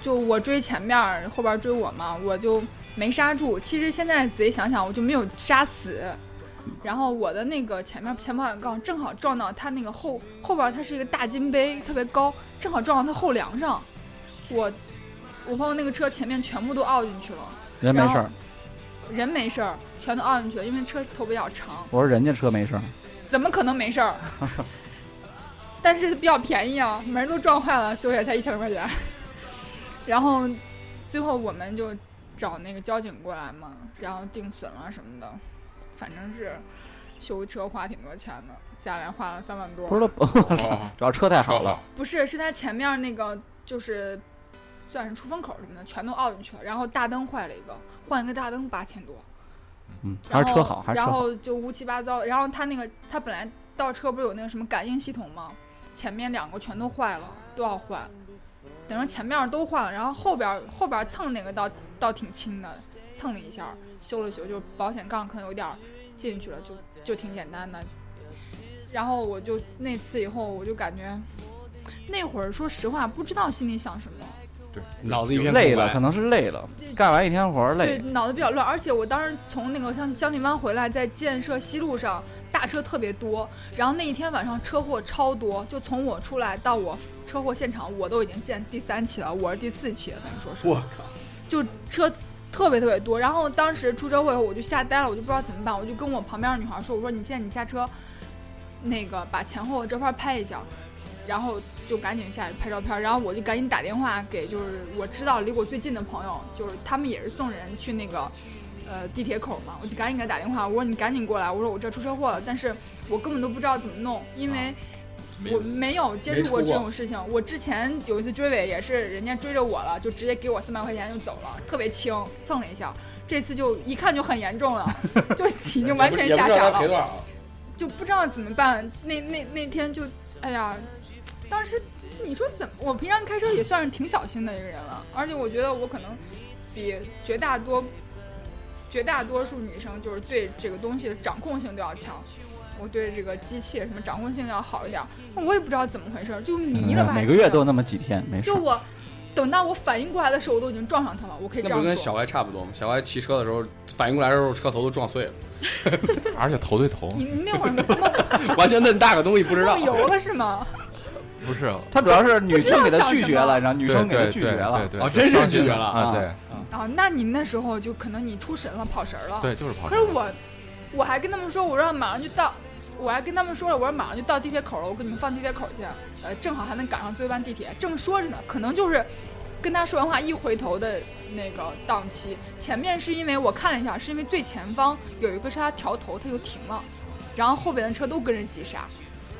就我追前面，后边追我嘛，我就没刹住。其实现在仔细想想，我就没有刹死。然后我的那个前面前保险杠正好撞到他那个后后边，它是一个大金杯，特别高，正好撞到他后梁上。我我朋友那个车前面全部都凹进去了，人没事儿，人没事儿，全都凹进去了，因为车头比较长，我说人家车没事儿，怎么可能没事儿？但是比较便宜啊，门都撞坏了，修也才一千块钱。然后最后我们就找那个交警过来嘛，然后定损了什么的，反正是修车花挺多钱的，下来花了三万多。不是 主要车太好了，不是，是他前面那个就是算是出风口什么的，全都凹进去了，然后大灯坏了一个，换一个大灯八千多。嗯，还是车然后好，还是车好，然后就乌七八糟，然后他那个他本来倒车不是有那个什么感应系统吗？前面两个全都坏了，都要换。等于前面都换了，然后后边后边蹭那个倒倒挺轻的，蹭了一下，修了修，就保险杠可能有点进去了，就就挺简单的。然后我就那次以后，我就感觉那会儿说实话不知道心里想什么，对，脑子一片累了，可能是累了，干完一天活儿对，脑子比较乱，而且我当时从那个像江宁湾回来，在建设西路上大车特别多，然后那一天晚上车祸超多，就从我出来到我车祸现场，我都已经见第三起了，我是第四起了，等于说是，我靠，就车特别特别多。然后当时出车祸以后，我就吓呆了，我就不知道怎么办，我就跟我旁边的女孩说，我说你现在你下车，那个把前后这块拍一下。然后就赶紧下去拍照片，然后我就赶紧打电话给就是我知道离我最近的朋友，就是他们也是送人去那个呃地铁口嘛，我就赶紧给他打电话，我说你赶紧过来，我说我这出车祸了，但是我根本都不知道怎么弄，因为我没有接触过这种事情。我之前有一次追尾也是人家追着我了，就直接给我三百块钱就走了，特别轻，蹭了一下。这次就一看就很严重了，就已经完全吓傻了？就不知道怎么办。那那那天就，哎呀，当时你说怎么？我平常开车也算是挺小心的一个人了，而且我觉得我可能比绝大多绝大多数女生就是对这个东西的掌控性都要强。我对这个机器什么掌控性要好一点，我也不知道怎么回事，就迷了吧。嗯每个月都有那么几天，没事就。我等到我反应过来的时候，我都已经撞上他了。我可以这样说那不跟小说。歪差不多吗？小歪骑车的时候反应过来的时候，车头都撞碎了，而且头对头，你你那会儿梦 完全那么大个东西不知道梦。游了是吗？不是，他主要是女生给他拒绝了，然后女生给他拒绝了对。对，哦真是拒绝了啊，啊对啊，那你那时候就可能你出神了，跑神儿了。对，就是跑神。可是我，我还跟他们说，我说马上就到，我还跟他们说了，我说马上就到地铁口了，我给你们放地铁口去，呃，正好还能赶上最后一班地铁。正说着呢，可能就是跟他说完话一回头的那个档期，前面是因为我看了一下，是因为最前方有一个车他调头，他就停了，然后后边的车都跟着急刹，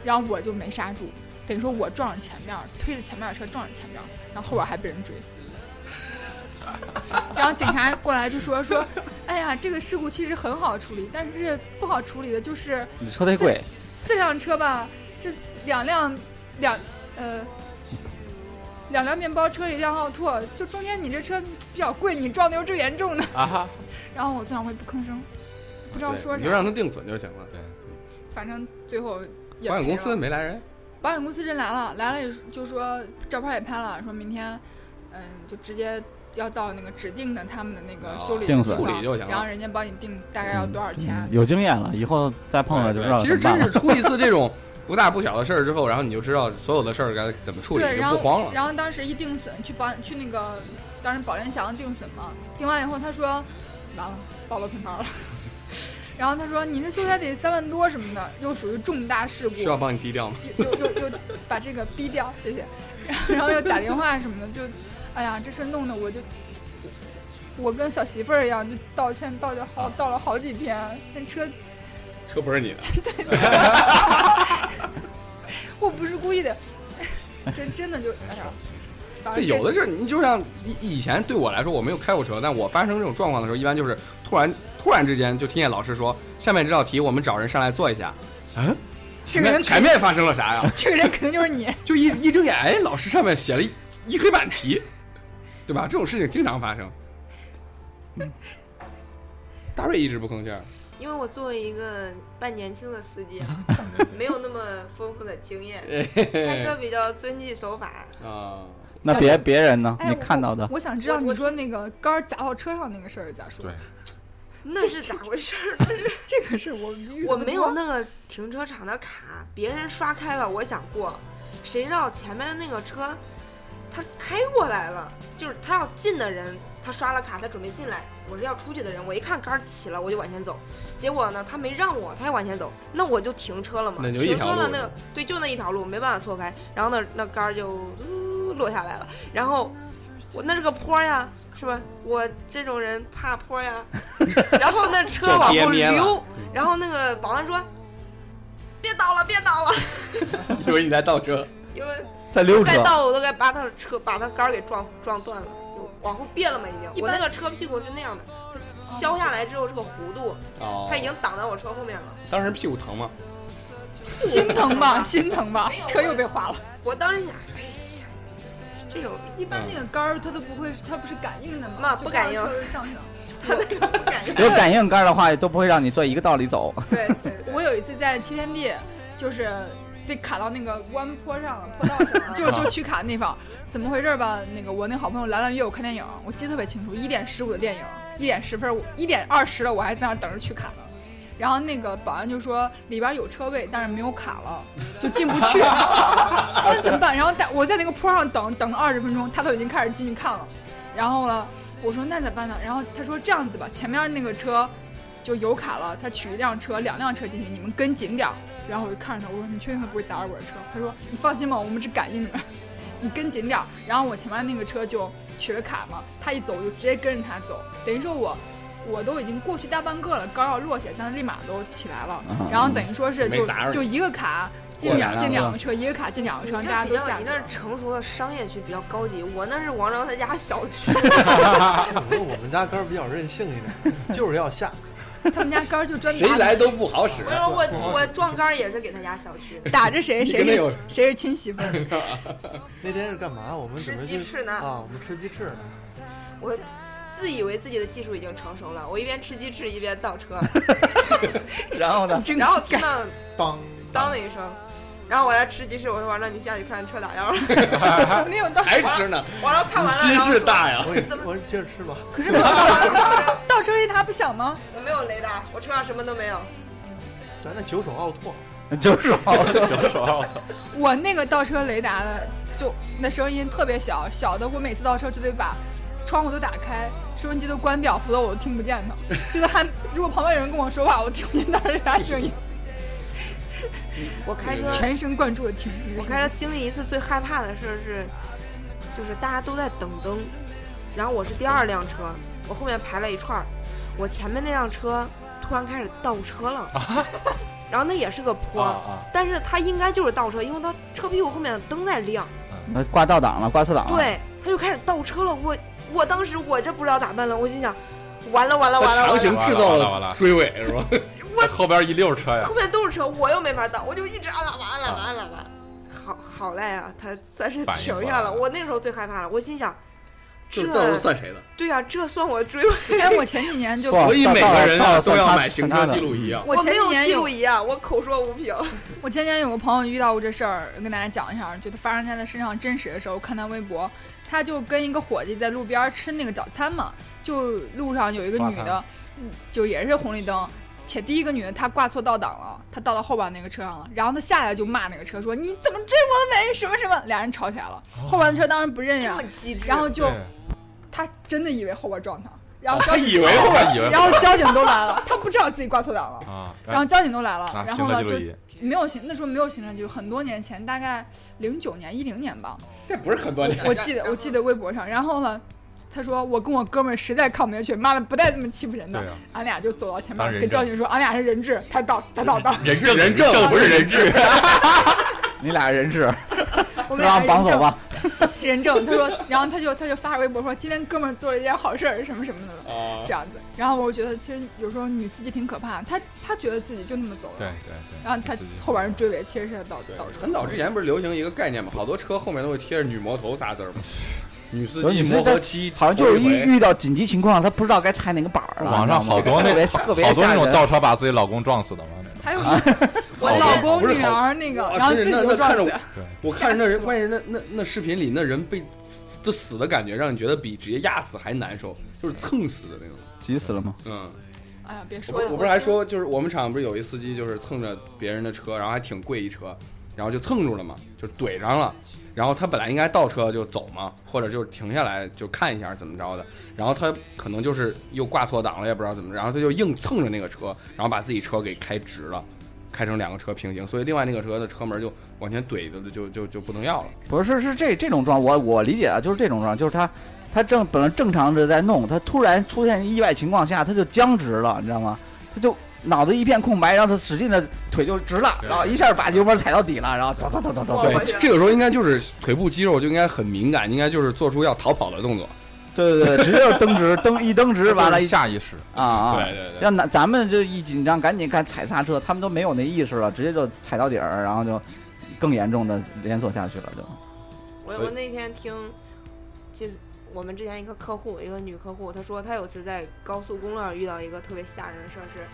然后我就没刹住，等于说我撞着前面，推着前面的车撞着前面，然后后边还被人追。然后警察过来就说说，哎呀，这个事故其实很好处理，但是不好处理的就是你车太贵，四辆车吧，这两辆两呃两辆面包车，一辆奥拓，就中间你这车比较贵，你撞的又最严重的。啊哈，然后我坐上会不吭声，不知道说啥，你就让他定损就行了。对，反正最后也保险公司没来人，保险公司真来了，来了也就说照片也拍了，说明天嗯就直接。要到那个指定的他们的那个修理的定损处理就行了然后人家帮你定大概要多少钱，嗯有经验了，以后再碰上就知道其实。真是出一次这种 不大不小的事儿之后，然后你就知道所有的事儿该怎么处理，对，就然后不慌了。然后当时一定损去保去那个，当时宝联祥定损嘛，定完以后他说，完了暴露品牌了。然后他说你这修车得三万多什么的，又属于重大事故，需要帮你低调吗？又又又又把这个逼掉，谢谢。然后然后又打电话什么的，就，哎呀，这事弄得我就，我跟小媳妇儿一样，就道歉道了好道了好几天，那车车不是你的，对我不是故意的，真真的就哎呀，对，有的是你就像以以前对我来说，我没有开过车，但我发生这种状况的时候，一般就是突然突然之间就听见老师说，下面这道题我们找人上来做一下。嗯，这个人前面发生了啥呀？这个人肯定就是你。就一一睁眼，哎，老师上面写了一一黑板题，对吧？这种事情经常发生。大瑞一直不吭气儿，因为我作为一个半年轻的司机啊，没有那么丰富的经验，开车比较遵纪守法。啊，那别别人呢？哎你看到的我想知道你说那个杆儿砸到车上那个事儿咋说？对，那是咋回事儿？这个是我我没有那那个停车场的卡，别人刷开了，我想过，谁知道前面那个车，他开过来了，就是他要进的人，他刷了卡，他准备进来，我是要出去的人，我一看杆儿起了，我就往前走，结果呢，他没让我，他也往前走，那我就停车了嘛，那就一停车了那个，对，就那一条路，没办法错开，然后那，那杆儿就、呃落下来了，然后。我那是个坡呀，是吧？我这种人怕坡呀。然后那车往后 溜，然后那个保安说：“别倒了，别倒了。以为你在倒车，”因为在溜车，再倒我都该把他的车把他杆儿给撞撞断了，就往后别了嘛，已经。我那个车屁股是那样的，削下来之后是个弧度，哦它已经挡在我车后面了。当时屁股疼吗？心疼吧，心疼吧，车又被划了。我当时想，哎呀，这种一般那个杆儿它都不会，它不是感应的吗？那 不感应上去了。他那个不敢有感应杆的话，都不会让你做一个道里走。对对对。我有一次在七天地，就是被卡到那个弯坡上了，坡道上了，就就取卡的地方。怎么回事吧？那个我那好朋友兰兰约我看电影，我记得特别清楚，一点十五的电影，一点十分，一点二十了，我还在那儿等着取卡呢。然后那个保安就说里边有车位，但是没有卡了，就进不去。我说怎么办？然后在我在那个坡上等等了二十分钟，他都已经开始进去看了。然后呢，我说那咋办呢？然后他说这样子吧，前面那个车就有卡了，他取一辆车，两辆车进去，你们跟紧点儿。然后我就看着他，我说你确定他不会砸着我的车？他说你放心吧，我们是感应的，你跟紧点儿。然后我前面那个车就取了卡嘛，他一走我就直接跟着他走，等于说我。我都已经过去大半个了，杆要落下，但是立马都起来了。啊然后等于说是就就一个卡进两进两个车，一个卡进两个车，你大家这比较你这都下去了。成熟的商业区比较高级，我那是王昭他家小区。我说我们家杆儿比较任性一点，就是要下。他们家杆儿就专谁打来都不好使我。说我我撞杆儿也是给他家小区。打着谁谁是谁是亲媳妇儿。那天是干嘛？我们准备去吃鸡翅呢啊，我们吃鸡翅呢。我自以为自己的技术已经成熟了，我一边吃鸡翅一边倒车，然后呢？然后听到当当的一声，然后我在吃鸡翅，我说王章你下去看车咋样了？没有倒还吃呢，完了看完了，心然后说事大呀。我给我说接着吃吧。可是倒倒车雷达不响吗？我没有雷达，我车上什么都没有。咱那九手奥拓，就是好小手我那个倒车雷达的，就那声音特别小，小的我每次倒车就得把窗户都打开，收音机都关掉，否则我都听不见他。就是还如果旁边有人跟我说话，我听不见倒车雷达声音，我开车，全神贯注的听。我开车经历一次最害怕的事儿是，就是大家都在等灯，然后我是第二辆车，我后面排了一串儿，我前面那辆车突然开始倒车了，然后那也是个坡，啊啊！但是它应该就是倒车，因为它车屁股后面的灯在亮。呃挂倒档了，挂错档了。对，他就开始倒车了。我我当时我这不知道咋办了，我心想，完了完了他完了完了，强行制造完了完了了追尾是吧？后边一溜车呀后，面都是车，我又没法倒，我就一直按喇叭按喇叭按喇叭。好好赖啊，他算是停下了。我那时候最害怕了，我心想，这这到时候算谁的？对呀、这算我追尾。哎，我前几年就算所以每个人啊都要买行车记录仪啊。我前没有记几年有录仪啊，我口说无凭。我前年有个朋友遇到过这事儿，跟大家讲一下，就他发生在他身上真实的时候，看他微博，他就跟一个伙计在路边吃那个早餐嘛，就路上有一个女的，嗯就也是红绿灯，且第一个女的她挂错倒档了，她倒到后边那个车上了，然后她下来就骂那个车说你怎么追我的尾，什么什么，俩人吵起来了，后边的车当然不认呀这么，机智，然后就对。他真的以为后边撞他，然后他交警以为后边以为然后交警都来了，他不知道自己挂错档了。啊，然后交警都来了，拿然后呢就没有行，那时候没有行车记录，很多年前，大概零九年、一零年吧，这不是很多年，我记得我记得微博上，然后呢，他说我跟我哥们儿实在看不下去，妈的不带这么欺负人的俺俩就走到前面跟交警说，俺俩是人质，他倒他倒倒，人证人证不是人质，你俩人质，我们让绑走吧。人证。他说，然后他就他就发微博说，今天哥们儿做了一件好事儿，什么什么的。啊这样子，然后我觉得其实有时候女司机挺可怕，她她觉得自己就那么走了，对对对。然后她后边人追尾，其实是倒对倒车。很早之前不是流行一个概念嘛，好多车后面都会贴着“女魔头”仨字儿嘛，女司机不是女司机磨合期，好像就是一遇遇到紧急情况，他不知道该踩哪个板儿了。网上好多特别那特别好多那种倒车把自己老公撞死的嘛，那种。还有我老公女儿那个，哇然后自己真是那就撞死那看着。对，我看着那人，关键是那那那视频里那人被都死的感觉，让你觉得比直接压死还难受，就是蹭死的那种。急死了吗？嗯，哎呀，别说了，我不是还说，就是我们厂不是有一司机就是蹭着别人的车，然后还挺贵一车，然后就蹭住了嘛，就怼上了。然后他本来应该倒车就走嘛，或者就停下来就看一下怎么着的。然后他可能就是又挂错档了，也不知道怎么，然后他就硬蹭着那个车，然后把自己车给开直了，开成两个车平行，所以另外那个车的车门就往前怼的就就就不能要了。不是，是这这种状，我我理解啊，就是这种状，就是他他正本来正常的在弄，他突然出现意外情况下，他就僵直了，你知道吗？他就脑子一片空白，然后他使劲的腿就直了，然后一下把油门踩到底了，然后哒哒哒哒哒哒，我去，对这个时候应该就是腿部肌肉就应该很敏感，应该就是做出要逃跑的动作。对对对，直接就蹬直，蹬一蹬直，完了一下意识。啊啊，对对对，让咱咱们就一紧张，赶紧看踩刹车，他们都没有那意识了，直接就踩到底儿，然后就更严重的连锁下去了，就。我我那天听，就是我们之前一个客户，一个女客户，她说她有次在高速公路上遇到一个特别吓人的事儿，是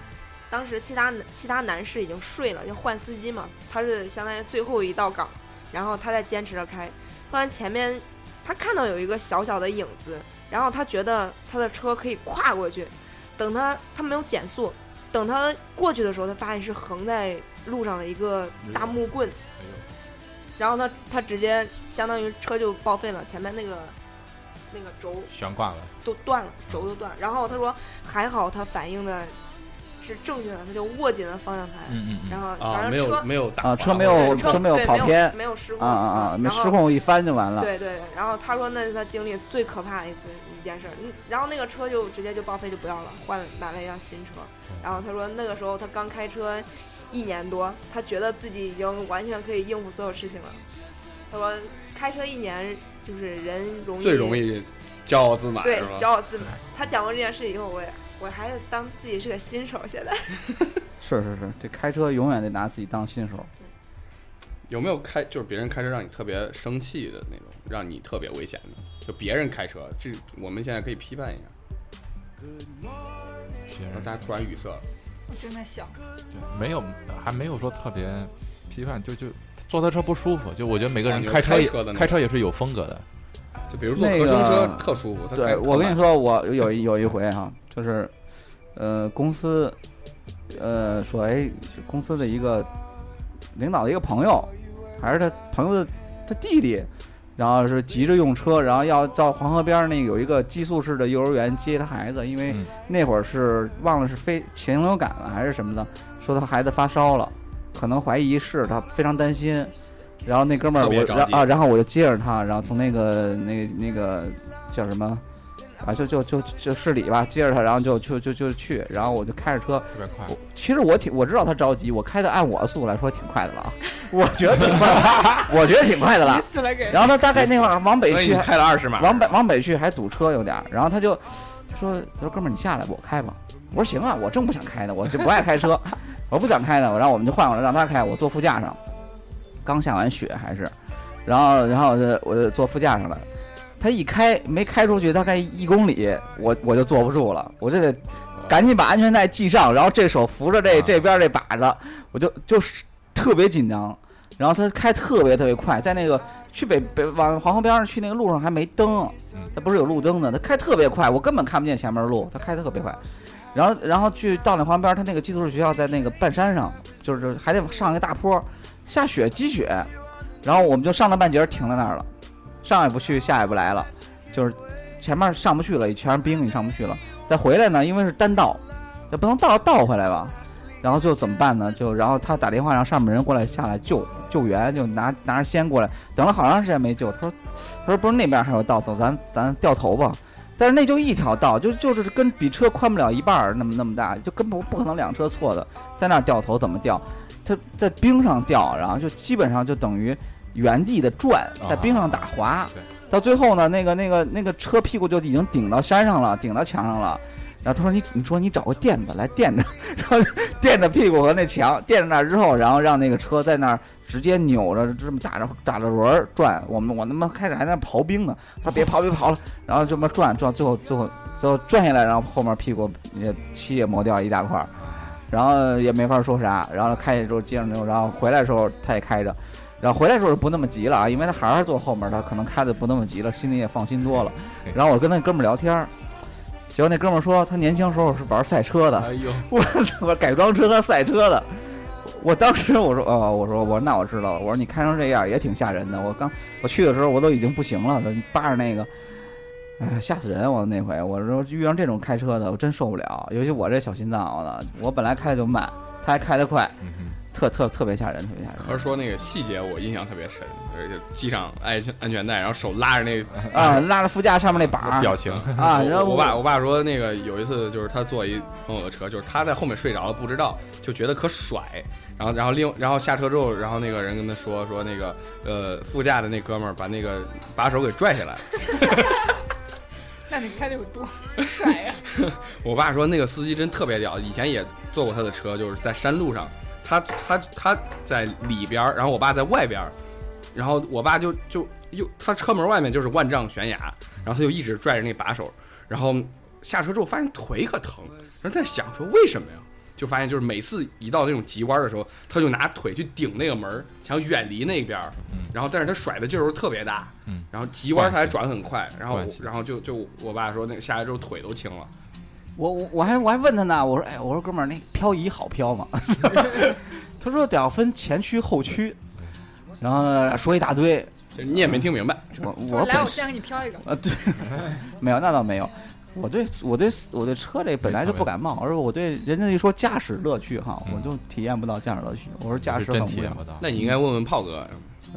当时其他其他男士已经睡了，就换司机嘛，他是相当于最后一道岗，然后他在坚持着开，突然前面他看到有一个小小的影子，然后他觉得他的车可以跨过去，等他他没有减速，等他过去的时候，他发现是横在路上的一个大木棍。然后他他直接相当于车就报废了，前面那个那个轴悬挂了，都断了，轴都断了。然后他说还好他反应的是正确的，他就握紧了方向盘，嗯嗯然后啊，没反正车有没有打啊，车没有车车没有对跑偏没有失控啊啊啊，没然后失控一翻就完了。对对对，然后他说那是他经历最可怕的一次一件事然后那个车就直接就报废就不要了，换了买了一辆新车。然后他说那个时候他刚开车一年多，他觉得自己已经完全可以应付所有事情了。他说开车一年就是人容易最容易骄傲自满对是吧？骄傲自满。他讲过这件事以后，我也我还当自己是个新手，现在 是是是，这开车永远得拿自己当新手。有没有开就是别人开车让你特别生气的那种，让你特别危险的？就别人开车，这我们现在可以批判一下。大家突然语塞了，我正在想，对没有还没有说特别批判，就就坐他车不舒服，就我觉得每个人开车也开车也是有风格的。就比如坐那合成车特舒服，他对，我跟你，说，我有有一回哈，就是，呃，公司，呃，说哎，公司的一个领导的一个朋友，还是他朋友的他弟弟，然后是急着用车，然后要到黄河边儿那有一个寄宿式的幼儿园接他孩子，因为嗯那会儿是忘了是非禽流感了还是什么的，说他孩子发烧了，可能怀疑是他，非常担心。然后那哥们儿我啊，然后我就接着他，然后从那个那那个叫什么啊，就就就就市里吧，接着他，然后就就就就去，然后我就开着车，特别快，其实我挺我知道他着急，我开的按我的速度来说挺快的了啊，我觉得挺快的，我觉得挺快的了。然后他大概那会儿往北去，开了二十码，往北往北去还堵车有点儿，然后他就说他说哥们儿你下来吧，我开吧。我说行啊，我正不想开呢，我就不爱开车，我不想开呢，然后我们就换过来让他开，我坐副驾上，刚下完雪还是，然后然后我就我就坐副驾上了，他一开没开出去大概一公里，我我就坐不住了，我就得赶紧把安全带系上，然后这手扶着这啊这边这把子，我就就是特别紧张。然后他开特别特别快，在那个去北北往黄河边上去那个路上还没灯嗯，他不是有路灯的，他开特别快，我根本看不见前面的路，他开得特别快。然后然后去到那黄河边，他那个寄宿式学校在那个半山上，就是还得上一个大坡，下雪积雪，然后我们就上到半截停在那儿了，上也不去，下也不来了，就是前面上不去了，全是冰，你上不去了。再回来呢，因为是单道，也不能倒倒回来吧。然后就怎么办呢？就然后他打电话让上面人过来下来救救援，就拿拿着锨过来，等了好长时间没救。他说他说不是那边还有道，走咱咱掉头吧。但是那就一条道，就就是跟比车宽不了一半儿那么那么大，就根本不可能两车错的，在那儿掉头怎么掉？他在冰上掉，然后就基本上就等于原地的转，在啊冰上打滑对，到最后呢，那个那个那个车屁股就已经顶到山上了，顶到墙上了。然后他说你你说你找个垫子来垫着，然后垫着屁股和那墙，垫着那儿之后，然后让那个车在那儿直接扭着这么打着打着轮儿转。我们我他妈开始还在那刨冰呢，他说别刨别刨了，然后这么转转，最后最后最后转下来，然后后面屁股也漆也磨掉一大块儿，然后也没法说啥，然后开着之后接着扭，然后回来的时候他也开着。然后回来的时候不那么急了啊，因为他还是坐后面，他可能开的不那么急了，心里也放心多了。然后我跟那哥们儿聊天儿，结果那哥们儿说他年轻时候是玩赛车的，哎呦，我操，改装车和赛车的。我当时我说哦，我说我说那我知道了，我说你开成这样也挺吓人的。我刚我去的时候我都已经不行了，扒着那个，哎，吓死人！我那回我说遇上这种开车的我真受不了，尤其我这小心脏，我操，我本来开的就慢，他还开得快，嗯特特特别吓人，特别吓人。可是说那个细节我印象特别深，而且系上安全安全带，然后手拉着那 啊，拉着副驾上面那把表情，啊，然后我我爸我爸说那个有一次就是他坐一朋友的车，就是他在后面睡着了不知道，就觉得可甩，然后然后另然后下车之后，然后那个人跟他说说那个呃副驾的那哥们儿把那个把手给拽下来了。那你开的有多帅呀、我爸说那个司机真特别屌，以前也坐过他的车，就是在山路上，他他他在里边儿，然后我爸在外边儿，然后我爸就就又他车门外面就是万丈悬崖，然后他就一直拽着那把手，然后下车之后发现腿可疼，然后在想说为什么呀？就发现就是每次一到那种急弯的时候，他就拿腿去顶那个门，想远离那边儿，然后但是他甩的劲儿特别大，嗯然后急弯他还转很快，然后然后就就我爸说那个下来之后腿都青了。我我我还我还问他呢，我说哎，我说哥们儿，那漂移好漂吗？他说得要分前驱后驱，然后说一大堆。你也没听明白，我我来，我先给你漂一个。呃对，没有那倒没有。我对我对我对车这本来就不感冒，而我对人家一说驾驶乐趣哈，嗯我就体验不到驾驶乐趣。我说驾驶是很无聊。真体验不到。那你应该问问炮哥，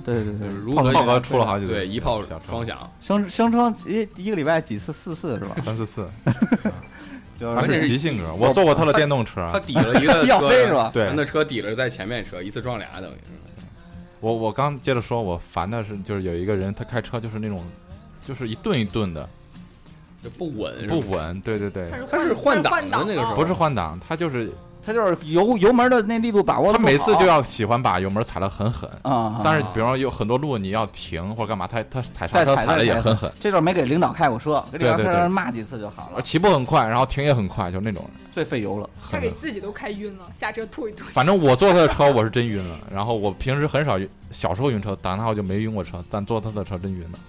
对对对，如炮何炮哥出了好几对对一炮双响，声声称一一个礼拜几次四次是吧？三四次，就他关键是是急性格。我坐过他的电动车他，抵了一个 要车飞是吧对那车抵了在前面车，一次撞俩等于是。我我刚接着说，我烦的是就是有一个人他开车就是那种，就是一顿一顿的就不稳，不稳，对对对，他是换挡的那个时候不是换挡，他就是他就是油油门的那力度把握他每次就要喜欢把油门踩得很狠。啊，但是，比方说有很多路你要停或者干嘛，他他踩刹车踩的也很狠，这段没给领导开过车，给领导骂几次就好了，起步很快，然后停也很快，就那种最费油了。他给自己都开晕了，下车吐一吐。反正我坐他的车，我是真晕了。然后我平时很少晕，小时候晕车，长大后就没晕过车，但坐他的车真晕了。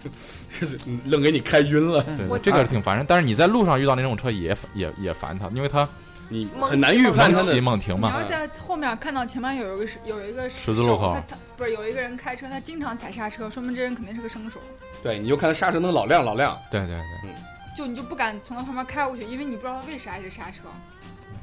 就 是愣给你开晕了，对对，这个是挺烦人。但是你在路上遇到那种车也也也烦他，因为他你很难预判他的。猛停嘛。你要是在后面看到前面有一个有一个十字路口不是有一个人开车，他经常踩刹车，说明这人肯定是个生手。对，你就看他刹车灯老亮老亮，对对对，就你就不敢从他旁边开过去，因为你不知道他为啥一直刹车。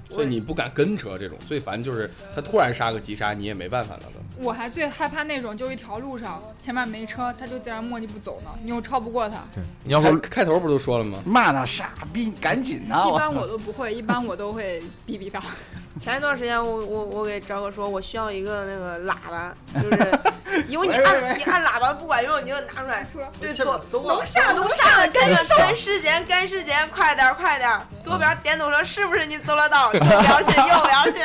所以你不敢跟车。这种最烦就是他突然刹个急刹，你也没办法了都。我还最害怕那种，就一条路上前面没车，他就在那磨叽不走呢，你又超不过他。对，你要开说开头不都说了吗？骂他傻逼，赶紧的！一般我都不会，一般我都会逼逼他。前一段时间我我我给张哥说，我需要一个那个喇叭，就是 因为你按你按喇叭不管用，你就拿出来。对，左左能上能上的，赶紧赶时间赶时间，快点快点！左边电动车是不是你走得到？右边去右边去。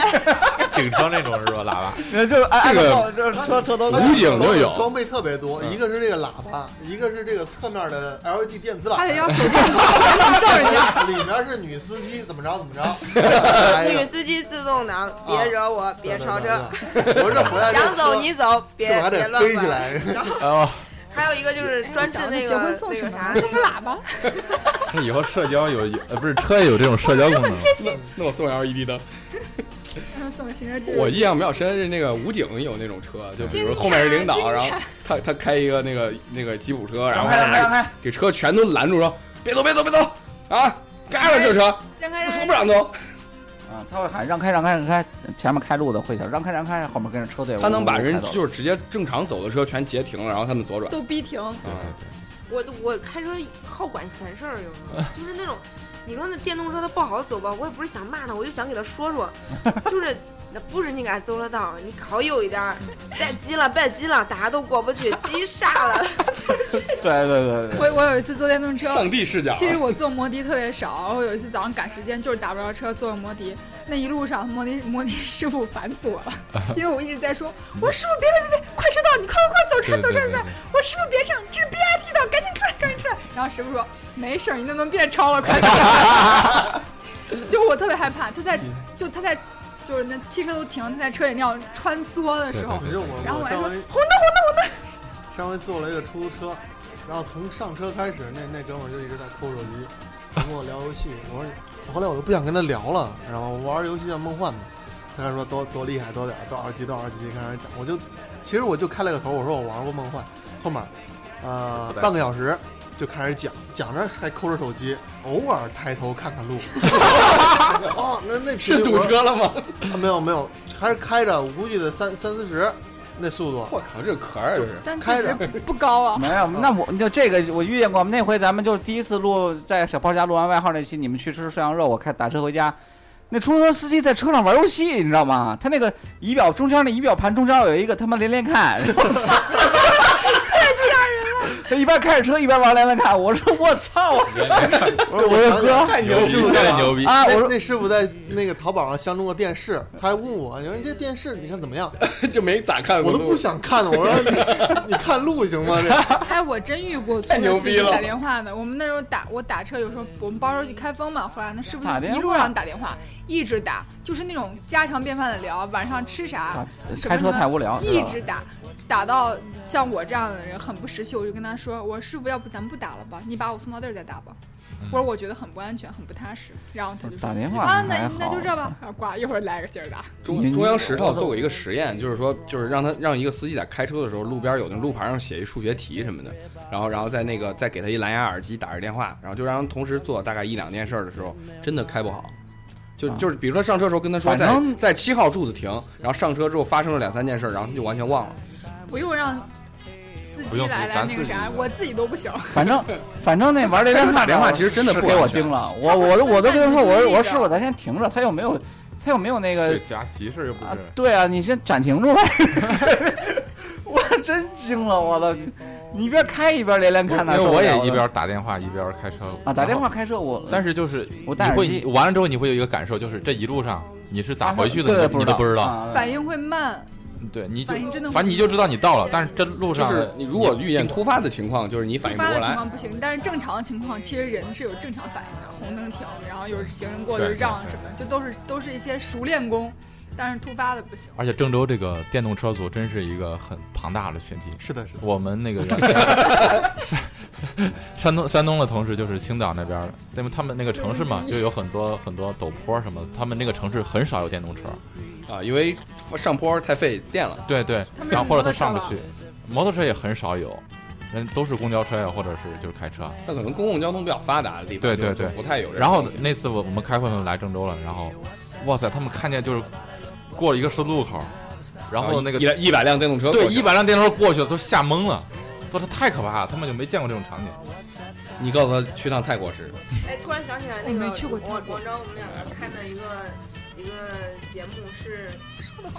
警车那种是吧？喇叭，就按这个这车车都武警都有装备特别多，嗯一个是这个喇叭，一个是这个侧面的 LED 电子他得要板，手电筒照人家。里面是女司机怎么着怎么着，女司机自动挡，别惹我，别超车。想走你走，别别乱管。飞起来？哦，还有一个就是专治那结个婚送什么？那个啥，送个喇叭。他 以后社交有呃不是车也有这种社交功能，那我送 LED 灯。送行车记录。我印象比较深是那个武警有那种车，就比如后面是领导，然后他他开一个那个那个吉普车，然后让开开，给车全都拦住说别走别走别走啊，干了这车，让开说不让走。啊，他会喊让开让开让开，前面开路的会想让开让开，后面跟着车队，他能把人就是直接正常走的车全截停了，然后他们左转。都逼停。啊，我我开车好管闲事儿，有时候就是那种，你说那电动车它不好走吧，我也不是想骂他，我就想给他说说，就是那不是你该走的道，你靠右一点儿，别急了，别急了，大家都过不去，急傻了。对对对对，我我有一次坐电动车，上帝视角啊，其实我坐摩的特别少，我有一次早上赶时间，就是打不着车，坐个摩的，那一路上摩的摩的师傅烦死我了，因为我一直在说，我说师傅别别别别，快车道，你快快快走车对走车走我师傅别这样，这是 BRT 道，赶紧出来赶紧出来。然后师傅说没事儿，你那能别超了，快点。就我特别害怕，他在就他在就是那汽车都停，他在车里那样穿梭的时候，然后我还说红灯红灯红灯。上回坐了一个出租车，然后从上车开始，那那哥们儿就一直在抠手机，跟我聊游戏。我说，后来我都不想跟他聊了，然后我玩游戏叫梦幻嘛，他说多多厉害多点儿多少级多少级，开始讲，我就其实我就开了个头，我说我玩过梦幻，后面呃半个小时就开始讲，讲着还抠着手机，偶尔抬头看看路。哦，那那是堵车了吗？啊没有没有，还是开着，我估计得三三四十那速度。我靠，这壳儿就是。三开着十不高啊，没有，那我就这个我遇见过，那回咱们就是第一次录在小炮家录完外号那期，你们去吃涮羊肉，我开打车回家，那出租车司机在车上玩游戏，你知道吗？他那个仪表中间那仪表盘中间有一个他妈连连看。他一边开着车一边玩连连看，我说我操，我说哥太牛逼了太牛逼！啊，我说那那师傅在那个淘宝上相中个电视，他还问我，你说你这电视你看怎么样？就没咋看过。我都不想看了，我说你 你看路行吗？这哎，我真遇过太牛逼了打电话的。我们那时候打我打车，有时候我们包车去开封嘛，回来那师傅一路上打电话，一直打，就是那种家常便饭的聊，晚上吃啥啊，什么开车太无聊，一直打，打到像我这样的人很不识趣，我就跟他说：“我说师傅，要不咱不打了吧？你把我送到地儿再打吧。”我说我觉得很不安全，很不踏实。然后他就说打电话啊，那那就这吧。然后挂一会儿来个劲儿打。中中央十套做过一个实验，就是说，就是让他让一个司机在开车的时候，路边有那路牌上写一数学题什么的，然后然后在那个再给他一蓝牙耳机打着电话，然后就让他同时做大概一两件事儿的时候，真的开不好。就啊就是比如说上车的时候跟他说在在七号柱子停，然后上车之后发生了两三件事儿，然后他就完全忘了。不用让司机不用来来那个啥我自己都不行。反正反正那玩连连看打电话 其实真的不给我惊了，我我都我都跟他说，我说我说师傅，咱先停着，他又没有他又没有那个急事又不啊是，，对啊，你先暂停住呗。我真惊了，我的，你一边开一边连连看那因为我也一边打电话一边开车啊打电话开车我，但是就是我你会戴耳机完了之后，你会有一个感受，就是这一路上你是咋回去的，你都不知道。啊反应会慢，对，你就反应真的会反正你就知道你到了，但是这路上就是你如果遇见突发的情况，就是你反应不过来突发的情。况不行，但是正常的情况，其实人是有正常反应的。红灯停，然后有行人过就对对对让什么，就都是都是一些熟练工，但是突发的不行。而且郑州这个电动车组真是一个很庞大的群体。是的，是的。我们那个 山东山东的同事就是青岛那边儿的，因为他们那个城市嘛，就有很多很多陡坡什么的，他们那个城市很少有电动车。啊，因为上坡太费电了。对对然后或者他上不去，摩托车也很少有，人都是公交车呀，或者是就是开车。那可能公共交通比较发达的地方，对对对不太有人然后那次我我们开会嘛来郑州了，然后哇塞，他们看见就是过了一个十字路口，然后那个一一百辆电动车对一百辆电动车过去了，都吓懵了，说这太可怕了，他们就没见过这种场景。你告诉他去趟泰国时，哎，突然想起来那我个没去过泰国。广广州，我们两个看的一个一个节目是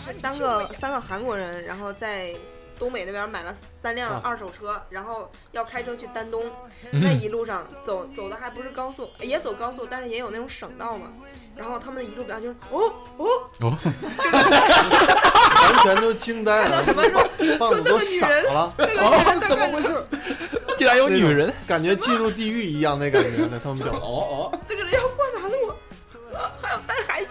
是三个三个韩国人，然后在东北那边买了三辆啊。二手车，然后要开车去丹东，嗯。那一路上走走的还不是高速，也走高速，但是也有那种省道嘛。然后他们的一路表情就是哦。哦，完全都惊呆了，什么说胖子都傻了，哦，这怎么回事？竟然有女人，感觉进入地狱一样那感觉的，他们表哦哦，这个人要过马路，呃 还有带孩子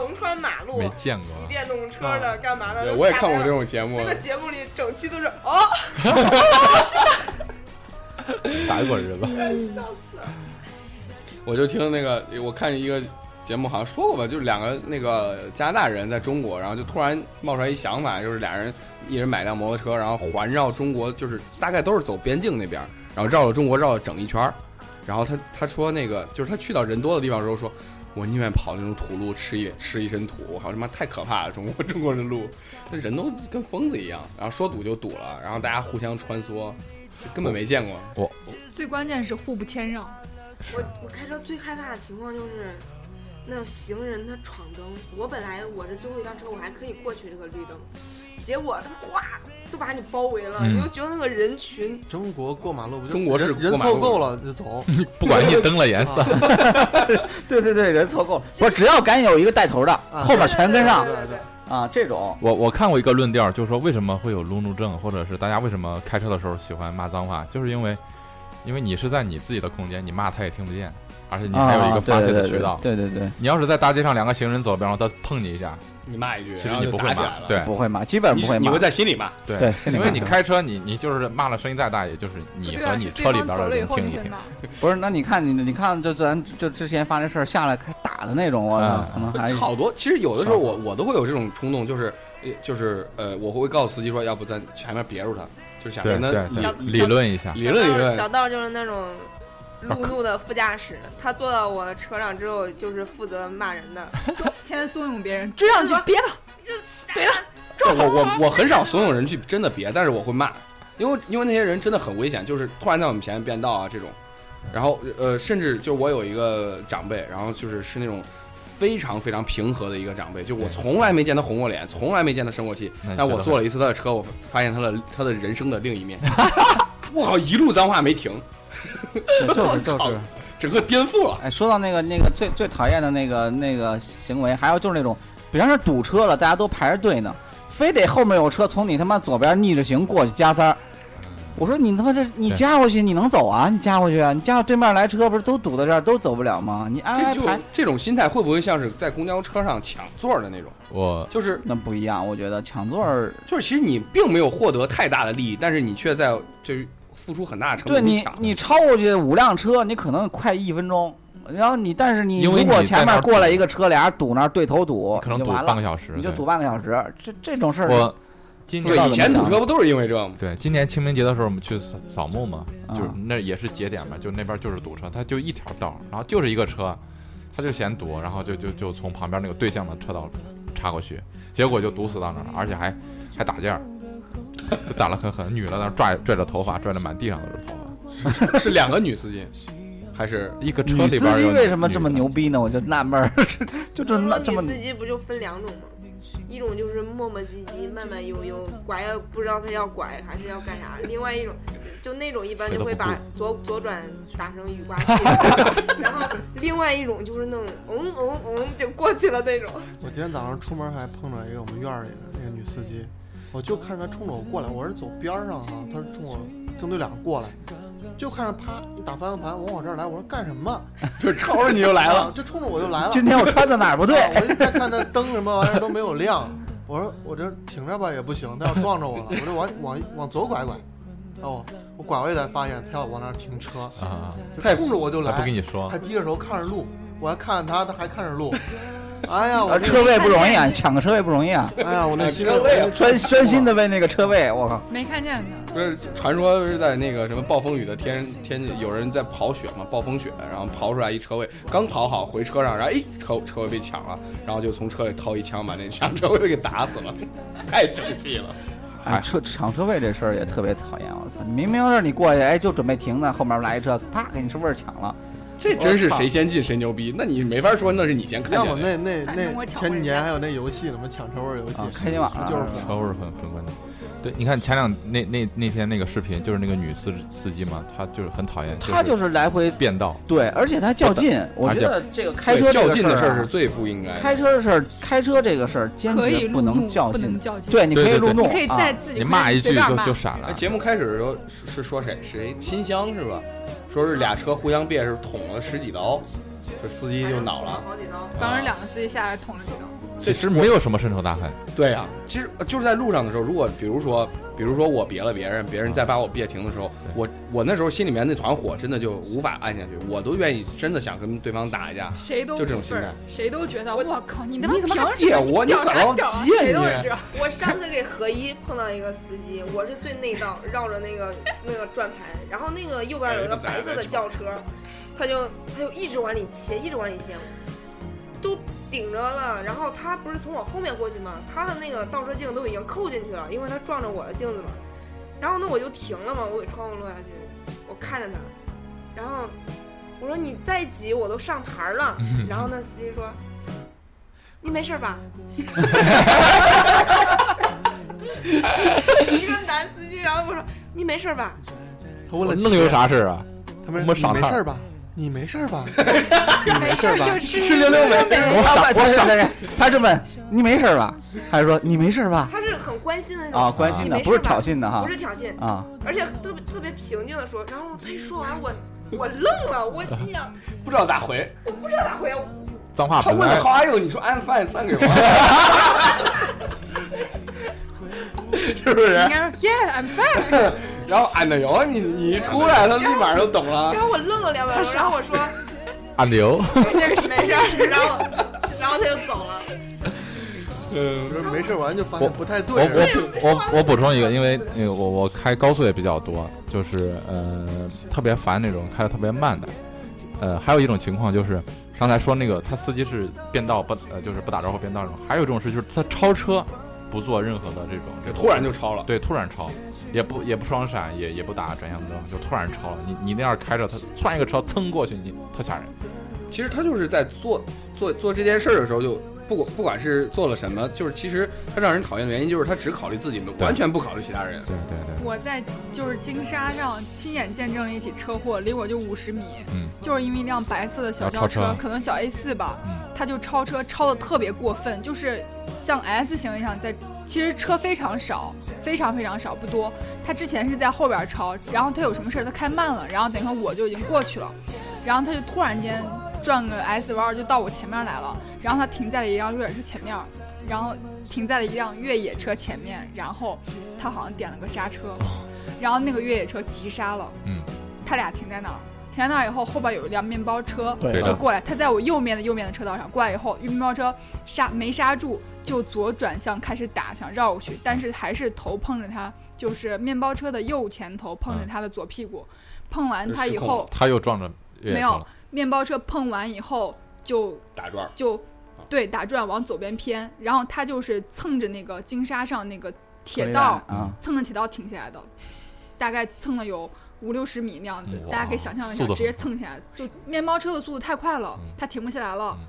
横穿马路没，见骑。电动车的，干嘛的？我也看过这种节目那，个节目里整期都是哦，法国人吧？我就听那个，我看一个节目好像说过吧，就是两个那个加拿大人在中国，然后就突然冒出来一想法，就是俩人一人买辆摩托车，然后环绕中国，就是大概都是走边境那边，然后绕了中国绕了整一圈儿，然后他他说那个就是他去到人多的地方的时候说。我宁愿跑那种土路，吃一吃一身土，我靠他妈太可怕了！中国 中国的路，那人都跟疯子一样，然后说堵就堵了，然后大家互相穿梭，根本没见过。我最关键是互不谦让。我我开车最害怕的情况就是，那行人他闯灯，我本来我是最后一辆车，我还可以过去这个绿灯，结果他们咵就把你包围了，嗯。你就觉得那个人群中国过马路不就中国是人人过马路。凑够了就走，不管你灯了颜色，对对对，人凑够了，不是只要赶紧有一个带头的，啊后面全跟上。对对对，啊，这种。我我看过一个论调，就是说为什么会有路怒症，或者是大家为什么开车的时候喜欢骂脏话，就是因为，因为你是在你自己的空间，你骂他也听不见，而且你还有一个啊发泄的渠道。对对对对，你要是在大街上两个行人走，比方说他碰你一下，你骂一句，其实然后就你不会骂打起来了。对不会骂，基本不会骂你会。在心里骂。对对心里因为你开车，你你就是骂了声音再大，也就是你和你车里边的人听一听。不是，那你看你你看，就咱就之前发生事儿下来开打的那种，我可能还好多，其实有的时候我我都会有这种冲动，就是呃就是呃，我会告诉司机说，要不咱前面别住他，就是想跟他理论一下。理论理论。小道就是那种路怒的副驾驶，他坐到我的车上之后，就是负责骂人的。天天怂恿别人追上去，别了，怼了，我我我很少怂恿人去真的别，但是我会骂，因为因为那些人真的很危险，就是突然在我们前面变道啊这种，然后呃甚至就我有一个长辈，然后就是是那种非常非常平和的一个长辈，就我从来没见他红过脸，从来没见他生过气但我坐了一次他的车，我发现他的他的人生的另一面，我靠，一路脏话没停，就就是就是。整个颠覆了。哎，说到那个那个最最讨厌的那个那个行为，还有就是那种，比方说堵车了，大家都排着队呢，非得后面有车从你他妈左边逆着行过去加塞儿。我说你他妈这你加过去你能走啊？你加过去啊？你加到对面来车不是都堵在这儿都走不了吗？你安这就排排这种心态会不会像是在公交车上抢座的那种？我就是那不一样，我觉得抢座儿，就是，其实你并没有获得太大的利益，但是你却在就是付出很大的成本对你。你超过去五辆车，你可能快一分钟。然后你，但是你如果前面过来一个车，俩人堵那儿对头堵，可能堵你就完了，半个小时，你就堵半个小时。这这种事儿，我今对以年不知道怎么想前堵车不都是因为这吗？对今年清明节的时候，我们去扫扫墓嘛，就是啊那也是节点嘛，就那边就是堵车，它就一条道，然后就是一个车，他就嫌堵，然后就就就从旁边那个对向的车道插过去，结果就堵死到那儿了，而且还还打架儿，就打了很狠，女的在那拽拽着头发，拽着满地上都是头发。是两个女司机，还是一个车里边司机为什么这么牛逼呢？我就纳闷儿，就这那这么女司机不就分两种吗？一种就是磨磨唧唧、慢慢悠悠，拐也不知道他要拐还是要干啥；另外一种，就那种一般就会把左左转打成雨刮器，然后另外一种就是那种嗯嗯嗯就过去了那种。我今天早上出门还碰着一个我们院里的那个女司机，我就看着他冲着我过来，我是走边儿上哈，他是冲我正对脸过来，就看着啪一打方向盘往我这儿来，我说干什么？就朝着你就来啊了？，就冲着我就来了。今天我穿的哪儿不对？啊我一再看那灯什么玩意儿都没有亮，我说我这停着吧也不行，他要撞着我了，我就往往往左拐拐。哦，我拐过去才发现他要往那儿停车，啊，太就冲着我就他不跟来，你说还，低着头看着路，我还看着他，他还看着路。哎呀，我车位不容易啊，抢个车位不容易啊，哎呀，我那车位啊专专心的为那个车位，我靠，没看见他。不是传说是在那个什么暴风雨的天天气，有人在跑雪嘛，暴风雪，然后刨出来一车位，刚跑好回车上，然后哎车车位被抢了，然后就从车里掏一枪把那抢车位给打死了，太生气了。哎，车抢车位这事儿也特别讨厌，我操！明明是你过去，哎，就准备停呢，后面来一车，啪，给你是位儿抢了。这真是谁先进谁牛逼，那你没法说那是你先看要么见的。那那那前几年还有那游戏什么抢车位游戏啊，开心网上就是车位很很关键。对，你看前两那那那天那个视频，就是那个女司司机嘛，她就是很讨厌，她就是是来回变道，对，而且她较劲，我觉得这个开车较劲的事儿是最不应该的。开车的事儿，开车这个事儿坚决不能较劲。对，你可以路怒你可以啊在自己你骂一句就就闪了哎，。节目开始的时候是是说谁谁新乡是吧？说是俩车互相别是捅了十几刀，这司机就恼了。当时两个司机下来捅了几刀。其实没有什么深仇大恨，对呀、其实呃就是在路上的时候，如果比如说，比如说我别了别人，别人再把我别停的时候，我我那时候心里面那团火真的就无法按下去，我都愿意真的想跟对方打一架。谁都就这种心态谁都觉得我我靠，你他妈别我你屌咋老啥屌啊贱谁都是你这。我上次给合一碰到一个司机，我是最内道，绕着那个那个转盘，然后那个右边有一个白色的轿车，他就他就一直往里切，一直往里切，都顶着了。然后他不是从我后面过去吗？他的那个倒车镜都已经扣进去了，因为他撞着我的镜子嘛。然后那我就停了嘛，我给窗户落下去，我看着他，然后我说你再挤我都上牌了。然后那司机说：“你没事吧？” 一个男司机，然后我说：“你没事吧他问了几能有？啥事儿啊？他们没事吧？你没事儿吧？没事儿就吃吃溜溜没我傻，我傻，他是问你没事儿吧，还是说你没事儿？”吧？他是很关心的那种啊，关心的，不是挑衅的哈不是挑衅，啊。而且特别特别平静的说。然后他一说完，我我愣了，我心想不知道咋回。我不知道咋回，我脏话本来他问了 How are you？你说 I'm fine，三个人，是不是应？该说 Yeah I'm fine。然后 and 有你你一出来，他立马就懂了然。后我愣了两秒钟，然后我说按流。这个是没事，然后然后他就走了。嗯，我说没事儿，完就发现不太我对。我我我补充一个，因为那个我我开高速也比较多，就是呃特别烦那种开的特别慢的。呃，还有一种情况就是刚才说那个他司机是变道不呃就是不打招呼变道那种，还有一种是就是他超车不做任何的这种这突然就超了。对突然超，也不也不双闪，也也不打转向灯，就突然超了。你你那样开着它突然一个车蹭过去，你特吓人。其实他就是在做做做这件事儿的时候，就不管不管是做了什么，就是其实他让人讨厌的原因就是他只考虑自己，完全不考虑其他人。对对对，我在就是金沙上亲眼见证了一起车祸，离我就五十米，嗯就是因为一辆白色的小轿车可能小 A 四吧，嗯他就超车，超的特别过分，就是像 S 型一样在，其实车非常少，非常非常少，不多。他之前是在后边超，然后他有什么事儿他开慢了，然后等于说我就已经过去了，然后他就突然间转个 S 弯就到我前面来了，然后他停在了一辆越野车前面，然后停在了一辆越野车前面，然后他好像点了个刹车，然后那个越野车急刹了，嗯，他俩停在那儿。停在那儿以后，后边有一辆面包车对就过来，他在我右面的右面的车道上过来以后，面包车刹没刹住，就左转向开始打，想绕过去，但是还是头碰着他，就是面包车的右前头碰着他的左屁股，碰完他以后他又撞着没有。面包车碰完以后就打转，就对打转往左边偏，然后他就是蹭着那个金沙上那个铁道，啊，蹭着铁道停下来的，大概蹭了有五六十米那样子，大家可以想象一下，直接蹭下来，就面包车的速度太快了，嗯它停不下来了，嗯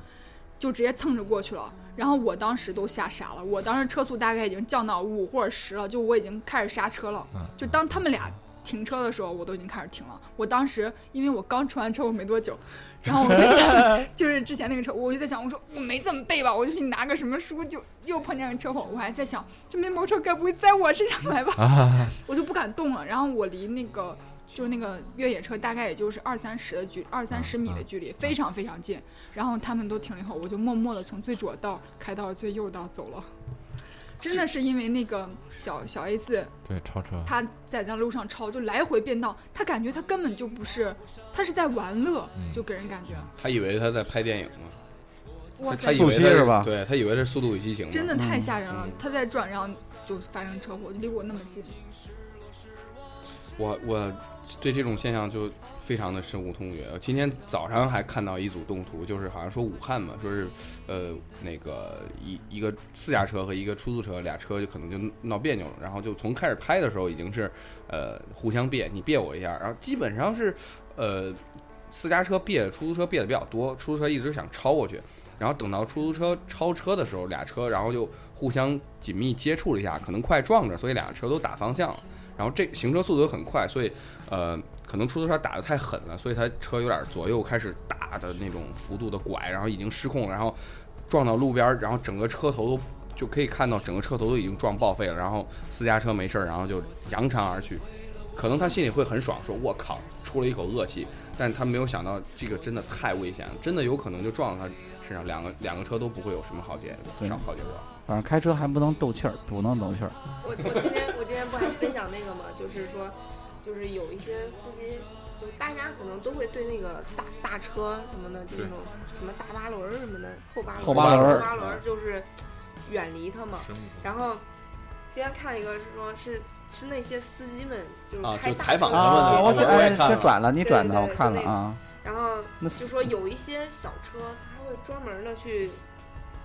就直接蹭着过去了。然后我当时都吓傻了，我当时车速大概已经降到五或者十了，就我已经开始刹车了。嗯就当他们俩停车的时候，我都已经开始停了。我当时因为我刚出完车祸没多久，然后我就想，就是之前那个车，我就在想，我说我没这么背吧，我就去拿个什么书，就又碰见个车祸，我还在想，这面包车该不会在我身上来吧？啊，我就不敢动了。然后我离那个就是那个越野车大概也就是二三十的距二三十米的距离，非常非常近。然后他们都停了以后，我就默默的从最左道开到了最右道走了。真的是因为那个小小 A 四，对，超车。他在那路上超，就来回变道，他感觉他根本就不是，他是在玩乐，嗯就给人感觉，他以为他在拍电影呢，哇塞他以，为他速七是吧对他以为是《速度与激情》。真的太吓人了。他在转，然后就发生车祸，就离我那么近。我我对这种现象就非常的深恶痛绝。今天早上还看到一组动图，就是好像说武汉嘛，说是呃那个一一个私家车和一个出租车俩车就可能就闹别扭了，然后就从开始拍的时候已经是呃互相别，你别我一下，然后基本上是呃私家车别出租车别的比较多，出租车一直想超过去，然后等到出租车超车的时候，俩车然后就互相紧密接触了一下，可能快撞着，所以俩车都打方向了。然后这行车速度很快，所以呃，可能出租车打的太狠了，所以他车有点左右开始大的那种幅度的拐，然后已经失控了，然后撞到路边儿，然后整个车头都就可以看到整个车头都已经撞报废了，然后私家车没事儿，然后就扬长而去。可能他心里会很爽，说“我靠，出了一口恶气”，但他没有想到这个真的太危险了，真的有可能就撞到他身上，两个两个车都不会有什么好结对上好结果。反正开车还不能斗气儿，不能斗气儿。我我今天我今天不还分享那个吗？就是说，就是有一些司机，就大家可能都会对那个大大车什么的，就那种什么大巴轮儿什么的，后八轮儿后八轮儿后八轮儿就是远离它嘛。然后今天看一个是说是是那些司机们就是啊开大就采访他们的啊，我我这哎，我也看了这转了，你转的，对对我看了啊。然后那就说有一些小车，他会专门的去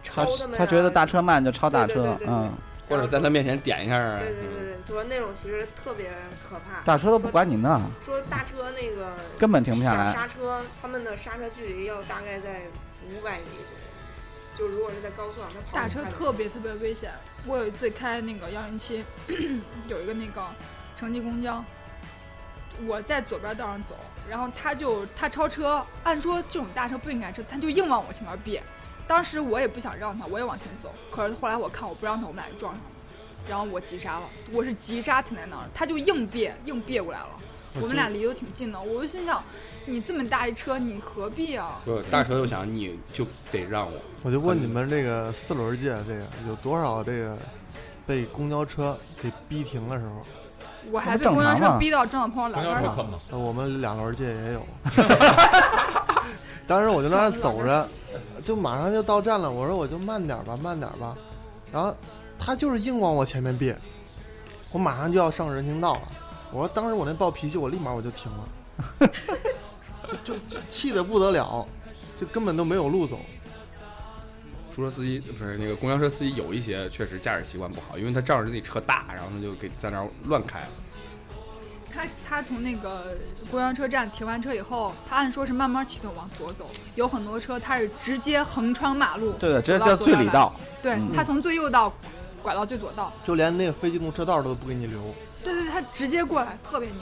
超他他们、啊。他觉得大车慢就超大车对对对，对嗯，或者在他面前点一下啊。对对对对，说那种其实特别可怕。大车都不管你呢，说大车那个根本停不下来。刹车，他们的刹车距离要大概在五百米左右。就如果是在高速上，他跑大车特别特别危险。我有一次开那个幺零七，有一个那个城际公交，我在左边道上走，然后他就他超车，按说这种大车不应该超，他就硬往我前面别。当时我也不想让他，我也往前走，可是后来我看我不让他，我们俩就撞上了，然后我急刹了，我是急刹停在那儿，他就硬别硬别过来了，我们俩离得挺近的，我就心想，你这么大一车，你何必啊？不，大车又想你就得让我，我就问你们这个四轮界这个有多少这个被公交车给逼停的时候？我还被公交车逼到正好碰到公栏杆了。我们两轮界也有。当时我就在那 走着，就马上就到站了。我说我就慢点吧，慢点吧。然后他就是硬往我前面逼，我马上就要上人行道了。我说当时我那暴脾气，我立马我就停了，就就就气得不得了，就根本都没有路走。出租车司机不是那个公交车司机，有一些确实驾驶习惯不好，因为他仗着自己车大，然后他就给在那儿乱开了。他他从那个公交车站停完车以后，他按说是慢慢启动往左走，有很多车他是直接横穿马路，对对，直接到叫。最里道。对嗯他从最右道拐到最左道，就连那个非机动车道都不给你留。对对，他直接过来，特别牛。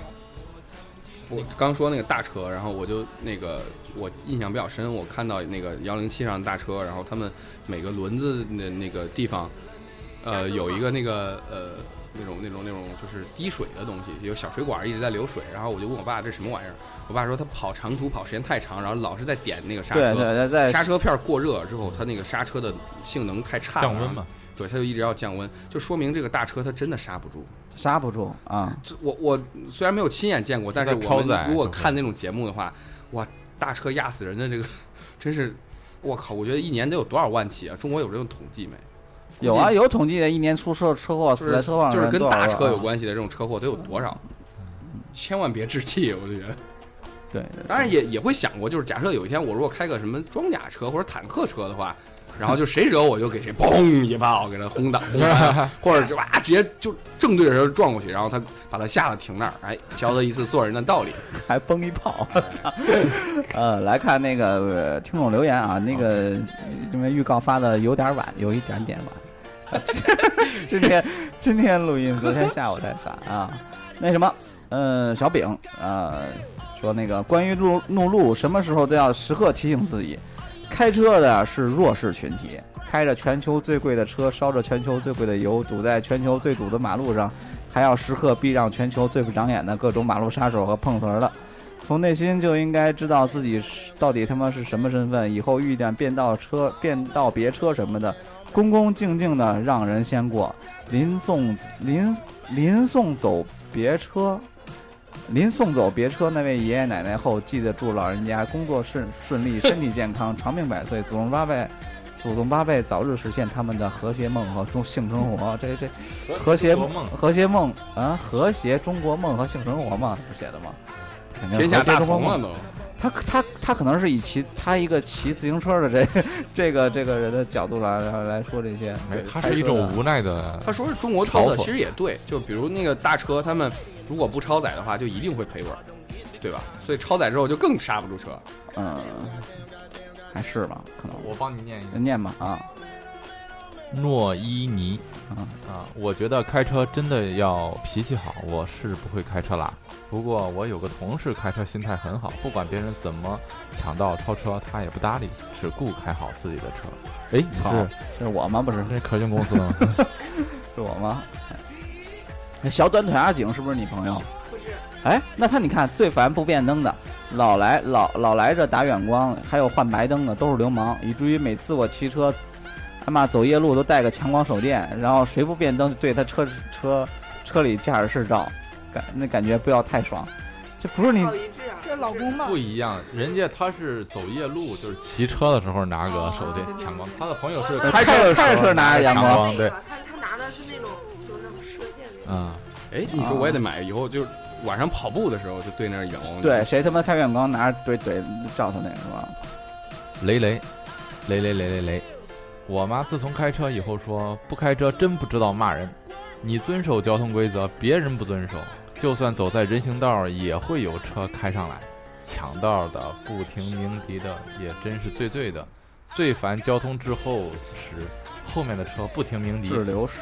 我刚说那个大车，然后我就那个我印象比较深，我看到那个幺零七上的大车，然后他们每个轮子的那个地方，呃，有一个那个呃那种那种那种就是滴水的东西，有小水管一直在流水，然后我就问我爸这什么玩意儿，我爸说他跑长途跑时间太长，然后老是在点那个刹对车，对对，在刹车片过热之后，它那个刹车的性能太差了，降温嘛，对，它就一直要降温，就说明这个大车它真的刹不住。刹不住啊。这我我虽然没有亲眼见过，但是我们如果看那种节目的话，哇，大车压死人的这个，真是，我靠！我觉得一年得有多少万起啊？中国有这种统计没？有啊，有统计的，一年出车车祸死在就是车上的就是跟大车有啊。关系的这种车祸得有多少？千万别置气，我就觉得。对，对当然也也会想过，就是假设有一天我如果开个什么装甲车或者坦克车的话，然后就谁惹我就给谁嘣一炮给他轰倒，轰倒 或者就哇直接就正对着他撞过去，然后他把他吓得停那儿，哎，教他一次做人的道理。还崩一炮，我操！呃，来看那个、呃听众留言啊，那个因为预告发的有点晚，有一点点晚。今天今天录音，昨天下午才发啊。那什么，呃，小饼呃说那个关于路怒路，什么时候都要时刻提醒自己，开车的是弱势群体，开着全球最贵的车，烧着全球最贵的油，堵在全球最堵的马路上，还要时刻避让全球最不长眼的各种马路杀手和碰瓷儿的。从内心就应该知道自己到底他妈是什么身份，以后遇见变道车、变道别车什么的，恭恭敬敬的让人先过。临送临临送走别车，临送走别车那位爷爷奶奶后，记得祝老人家工作顺顺利、身体健康、长命百岁，祖宗八辈。祖宗八辈早日实现他们的和谐梦和中性生活，这这和谐梦和谐梦啊，和谐中国梦和性生活嘛，不写的吗？肯定天下大和谐中国梦同了都。他他他可能是以骑他一个骑自行车的这 这个这个人的角度来来来说这些，哎，它开车的是一种无奈的。他说是中国特色，其实也对。就比如那个大车，他们如果不超载的话，就一定会赔本儿，对吧？所以超载之后就更刹不住车。嗯，还是吧，可能我帮你念一个念吧啊，诺伊尼啊啊，我觉得开车真的要脾气好，我是不会开车啦。不过我有个同事开车心态很好，不管别人怎么抢道超车，他也不搭理，只顾开好自己的车。哎，好是是我吗？不是，这可劲公司吗？是我吗？那小短腿阿景是不是你朋友？不是，哎，那他你看最烦不变灯的，老来老老来这打远光，还有换白灯的都是流氓，以至于每次我骑车，他妈走夜路都带个强光手电，然后谁不变灯就对他车车车里驾驶室照，感那感觉不要太爽，这不是你是老公吗不？一样，人家他是走夜路，就是骑车的时候拿个手电哦强光，他的朋友是我开车车开着车拿着阳光强光，对，他他拿的是那种。啊，哎，你说我也得买，以后就是晚上跑步的时候就对那儿远光。对，谁他妈开远光拿着怼怼照他那个是吧？雷雷，雷雷雷雷雷，我妈自从开车以后说，不开车真不知道骂人。你遵守交通规则，别人不遵守，就算走在人行道也会有车开上来，抢道的、不停鸣笛的，也真是最醉的。最烦交通滞后时，后面的车不停鸣笛，滞留时，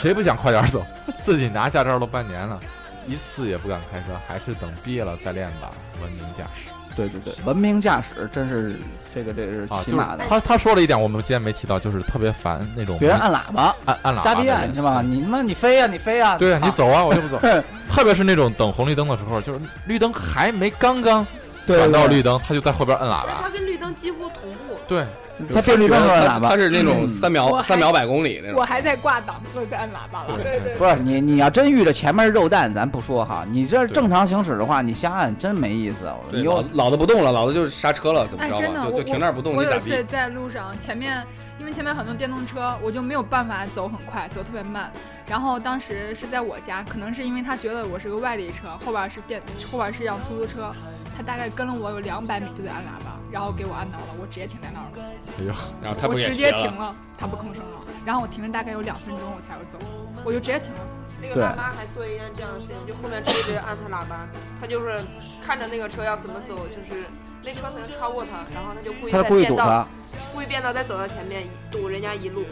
谁不想快点走？自己拿驾照都半年了，一次也不敢开车，还是等毕业了再练吧。文明驾驶对对对，文明驾驶真是这个这个是啊，就是起码的。他他说了一点，我们今天没提到，就是特别烦那种别人按喇叭，按按喇叭瞎逼按是吧？你他妈你飞呀、你飞呀、对啊，你啊走啊，我就不走。特别是那种等红绿灯的时候，就是绿灯还没刚刚对转到绿灯，他就在后边摁喇而且它。跟绿灯几乎同步。对，他变绿灯时候按喇叭它，是那种嗯三秒三秒百公里那种。我还在挂档，不是在按喇叭了。对对不是你你要真遇着前面肉蛋，咱不说哈，你这正常行驶的话，你瞎按真没意思。你又老子老子不动了，老子就刹车了，怎么哎，着真的，吧？就我就停那儿不动，我你咋地？有一次在路上，前面因为前面很多电动车，我就没有办法走很快，走特别慢。然后当时是在我家，可能是因为他觉得我是个外地车，后边是电，后边是辆出租车，他大概跟了我有两百米就在按喇叭，然后给我按到了，我直接停在那儿了，哎呦，然后他我直不也斜了？接停了，他不吭声了，然后我停了大概有两分钟我才要走，我就直接停了。那个大妈还做一件这样的事情，就后面车一直按他喇叭，他就是看着那个车要怎么走，就是那车可能超过他，然后他就故意他在变道，故意变道再走到前面堵人家一路。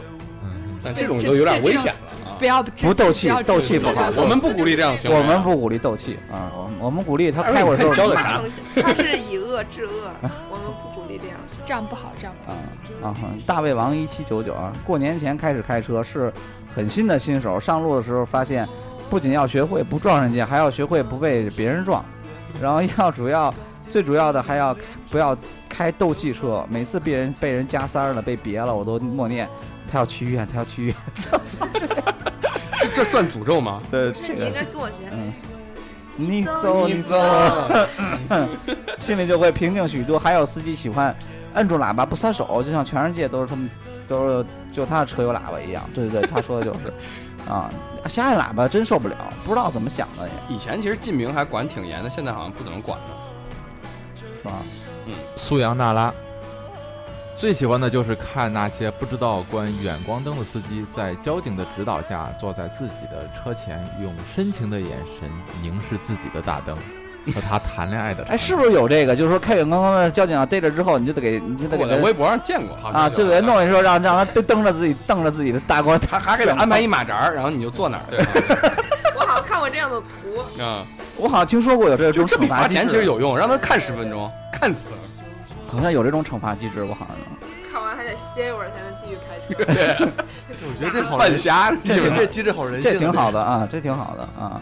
嗯，但这种就有点危险了。啊不！要不斗气斗气不好我们不鼓励这样行为啊。我们不鼓励斗气啊，我们我们鼓励他开会的时候教的啥他是以恶制恶，我们不鼓励这样。这样不好，这样不好。啊啊！大胃王一七九九啊，过年前开始开车是很新的新手，上路的时候发现，不仅要学会不撞人家，还要学会不被别人撞，然后要主要最主要的还要不要开斗气车，每次被人被人加塞儿了，被别了，我都默念他要去医院，他要去医院。这这算诅咒吗？对，是你应该跟我学。嗯，你走你走，心里就会平静许多。还有司机喜欢摁住喇叭不撒手，就像全世界都是他们都是就他的车有喇叭一样。对对对，他说的就是啊，瞎按喇叭真受不了，不知道怎么想的也以前其实禁鸣还管挺严的，现在好像不怎么管了。是吧？嗯苏阳娜拉最喜欢的就是看那些不知道关远光灯的司机，在交警的指导下，坐在自己的车前，用深情的眼神凝视自己的大灯，和他谈恋爱的。哎，是不是有这个？就是说开远光灯的交警啊逮着之后，你就得给你就得给我在微博上见过，好像啊，有就给他弄一说让让他瞪瞪着自己瞪着自己的大光，他还还给他安排一马扎儿，然后你就坐哪儿。对 我好像看过这样的图，啊，我好像听说过有这种就这比罚钱其实有用，让他看十分钟，看死了。好像有这种惩罚机制，我好像看完还得歇一会儿才能继续开车。对，我觉得这好半人，瞎，这这机制好人性，这挺好的啊，这挺好的啊。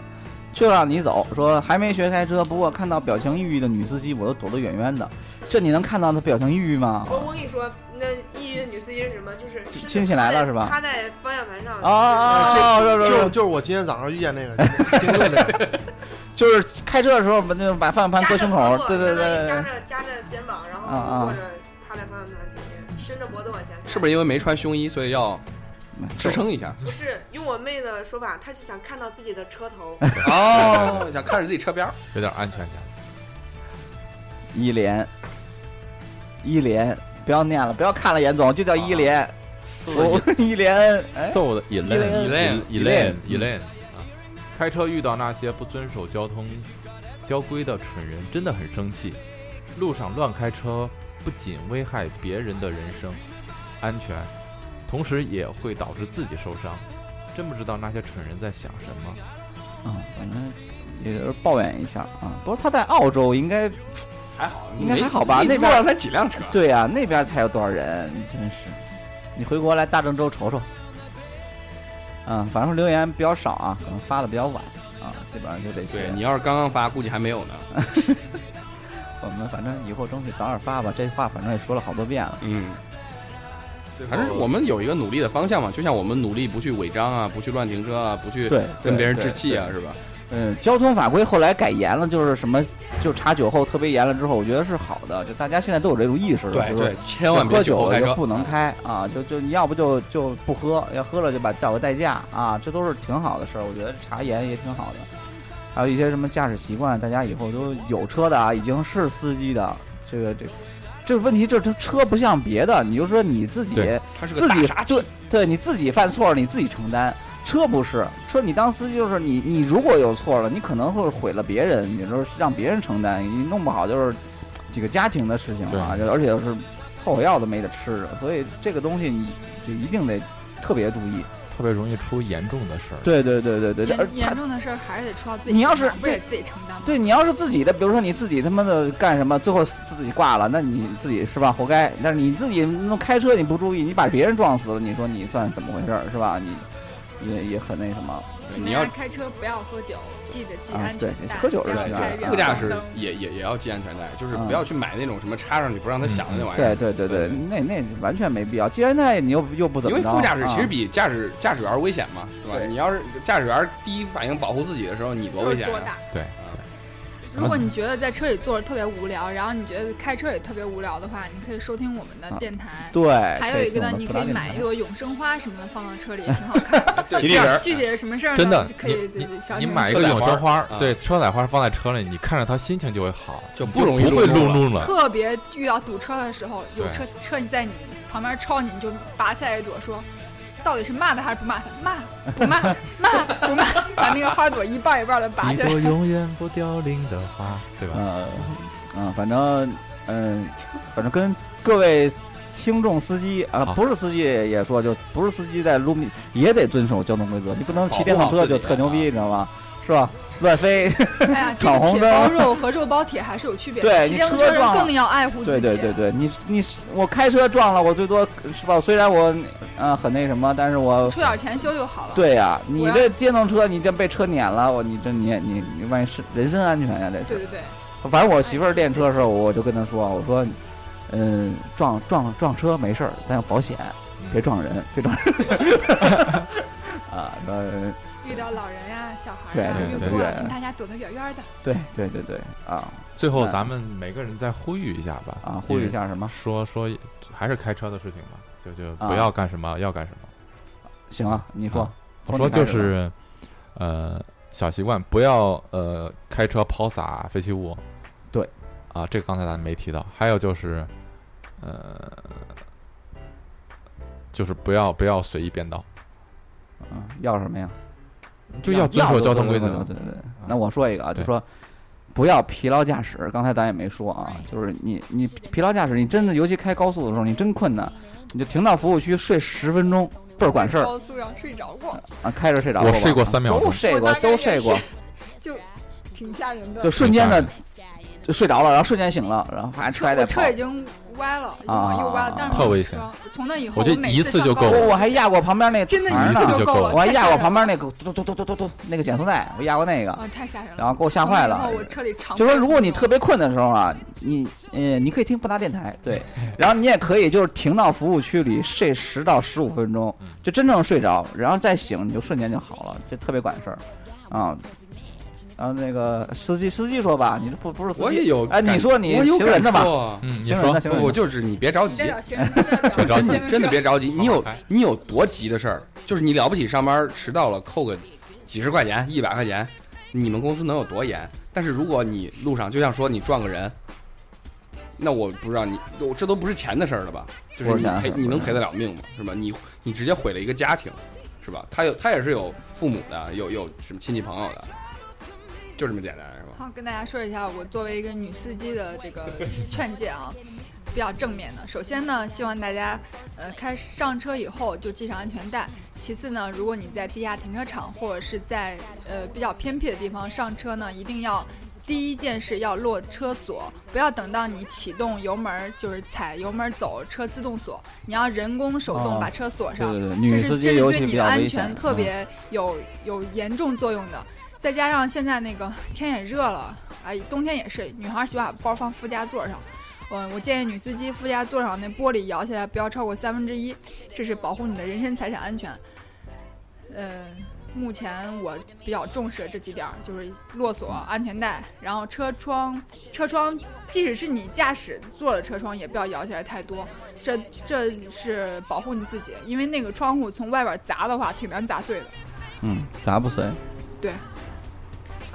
就让你走，说还没学开车，不过看到表情抑郁的女司机，我都躲得远远的。这你能看到她表情抑郁吗？我我跟你说，那抑郁的女司机是什么？就是是亲戚来了是吧趴在方向盘上。啊啊啊！就就是我今天早上遇见那个听众那个，就是开车的时候把那个把方向盘搁胸口对对对夹着夹着肩膀，然后或者趴在方向盘前面，伸着脖子往前。是不是因为没穿胸衣，所以要支撑一下？不是用我妹的说法，她是想看到自己的车头。哦，想看着自己车边儿。有点安全感。一连，一连，不要念了，不要看了，严总就叫一连，我 一连，哎，so 的 Elaine Elaine Elaine Elaine 啊，开车遇到那些不遵守交通交规的蠢人，真的很生气。路上乱开车不仅危害别人的人生安全，同时也会导致自己受伤。真不知道那些蠢人在想什么。嗯，反正也就是抱怨一下啊。不过他在澳洲应该还好，应该还好吧那边才几辆车。对呀、那边才有多少人，真是。你回国来大郑州瞅瞅。嗯，反正留言比较少啊，可能发的比较晚啊，基本上就这些。对你要是刚刚发，估计还没有呢。我们反正以后争取早点发吧，这话反正也说了好多遍了。嗯，反正我们有一个努力的方向嘛，就像我们努力不去违章啊，不去乱停车啊，不去对，跟别人置气啊，是吧？嗯，交通法规后来改严了，就是什么，就查酒后特别严了之后，我觉得是好的，就大家现在都有这种意识了，就是对，千万别喝酒后开车。不能开啊，就就你要不就就不喝，要喝了就把找个代驾啊，这都是挺好的事儿，我觉得查严也挺好的。还有一些什么驾驶习惯，大家以后都有车的啊，已经是司机的，这个这这个问题就是车不像别的，你就说你自己自己对，对你自己犯错了你自己承担。车不是车，你当司机就是你，你如果有错了，你可能会毁了别人，你说让别人承担，你弄不好就是几个家庭的事情啊，就而且是后悔药都没得吃的，所以这个东西你就一定得特别注意。特别容易出严重的事儿。对对对对对，而严严重的事儿还是得出到自己你要是不得自己承担吗？对你要是自己的，比如说你自己他妈的干什么，最后自己挂了，那你自己是吧，活该。但是你自己开车你不注意，你把别人撞死了，你说你算怎么回事儿是吧？你也也很那什么。你要家开车不要喝酒，记得系安全带，喝酒是这样开远副驾驶也也也要系安全带，就是嗯不要去买那种什么插上去不让它响的那玩意对儿。对对对对，那那完全没必要。系安全带你又又不怎么因为，副驾驶其实啊比驾驶驾驶员危险嘛，是吧？你要是驾驶员第一反应保护自己的时候，你多危险多大。对如果你觉得在车里坐着特别无聊，然后你觉得开车也特别无聊的话，你可以收听我们的啊电台。对，还有一个呢，你可以买一朵永生花什么的放到车里，也挺好 看具体是什么事儿呢？真的，可以你对对小你女买一个永生花对，车载花放在车里，你看着它心情就会好，就不容易不会路怒了路怒了。特别遇到堵车的时候，有车车你在你旁边超你，你就拔下来一朵说。到底是骂他还是不骂他？骂不骂？骂不骂？把那个花朵一半一半的拔下来。永远不凋零的花，对吧？呃，嗯，反正嗯，反正跟各位听众司机啊，好不是司机也说，就不是司机在路面也得遵守交通规则，你不能骑电动车就特牛逼，你知道吗？是吧？乱飞，哎呀，这闯红个铁包灯肉和肉包铁还是有区别的。对你骑电动车撞了更要爱护自对己。对对对，你你我开车撞了，我最多是吧？虽然我呃很那什么，但是我出点钱修就好了。对呀、你这电动车你这被车碾了，我你这你你你万一是人身安全呀，这是。对对对，反正我媳妇儿练车的时候，我就跟她说，我说，嗯，撞撞撞车没事儿，但要保险，别撞人，别撞人。啊，那遇到老人呀、小孩对呀、对对孕妇请大家躲得远远的。对对对对啊最后咱们每个人再呼吁一下吧，啊，呼吁一下什么？说说还是开车的事情吧，就就啊不要干什么，要干什么。行啊，你说啊，我说就是，呃，小习惯，不要呃开车抛洒废弃物。对，啊，这个刚才咱没提到。还有就是，呃，就是不要不要随意变道，嗯，要什么呀？就要遵守交通规则。对对对。那我说一个啊，就说不要疲劳驾驶。刚才咱也没说啊，就是你你疲劳驾驶，你真的尤其开高速的时候，你真困难，你就停到服务区睡十分钟，倍儿管事儿高速上睡着过，啊！开着睡着过我睡过三秒钟都睡过都睡过，就挺吓人的。就瞬间的就睡着了，然后瞬间醒了，然后还车还在跑车。已经歪了，已经往右歪了啊，但是特危险从那以后，我觉得每一次就够次上高速我我还压过旁边那真的一一次呢，就够了。我还压过旁边那个嘟嘟嘟嘟嘟嘟那个减速带，我压过那个，啊，太吓人了。然后给我吓坏了我车里常就说如果你特别困的时候啊，你嗯你可以听不搭电台，对，然后你也可以就是停到服务区里睡十到十五分钟嗯，就真正睡着，然后再醒你就瞬间就好了，这特别管事儿啊。然后那个司机司机说吧，你这不不是司机，我也有哎，感你说你我有行人的吧？嗯，你说行人的行人的我就是你别着急 真的真的别着急，你有你有多急的事儿？就是你了不起上班迟到了，扣个几十块钱、一百块钱，你们公司能有多严？但是如果你路上就像说你撞个人，那我不知道你，我这都不是钱的事儿了吧？就是你钱的事儿赔你能赔得了命吗？是吧？你你直接毁了一个家庭，是吧？他有他也是有父母的，有有什么亲戚朋友的，就这么简单，是吧？好，跟大家说一下，我作为一个女司机的这个劝诫啊，比较正面的。首先呢，希望大家呃开上车以后就系上安全带。其次呢，如果你在地下停车场或者是在呃比较偏僻的地方上车呢，一定要。第一件事要落车锁，不要等到你启动油门，就是踩油门走，车自动锁，你要人工手动哦把车锁上。对对对，这女司是这是机尤其比对你的安全特嗯别有有严重作用的。再加上现在那个天也热了，哎，冬天也是，女孩喜欢把包放副驾座上。嗯我建议女司机副驾座上那玻璃摇下来不要超过三分之一，这是保护你的人身财产安全。呃，目前我比较重视的这几点儿就是落锁、安全带，然后车窗，车窗即使是你驾驶座的车窗也不要摇起来太多，这这是保护你自己，因为那个窗户从外边砸的话挺难砸碎的。嗯，砸不碎。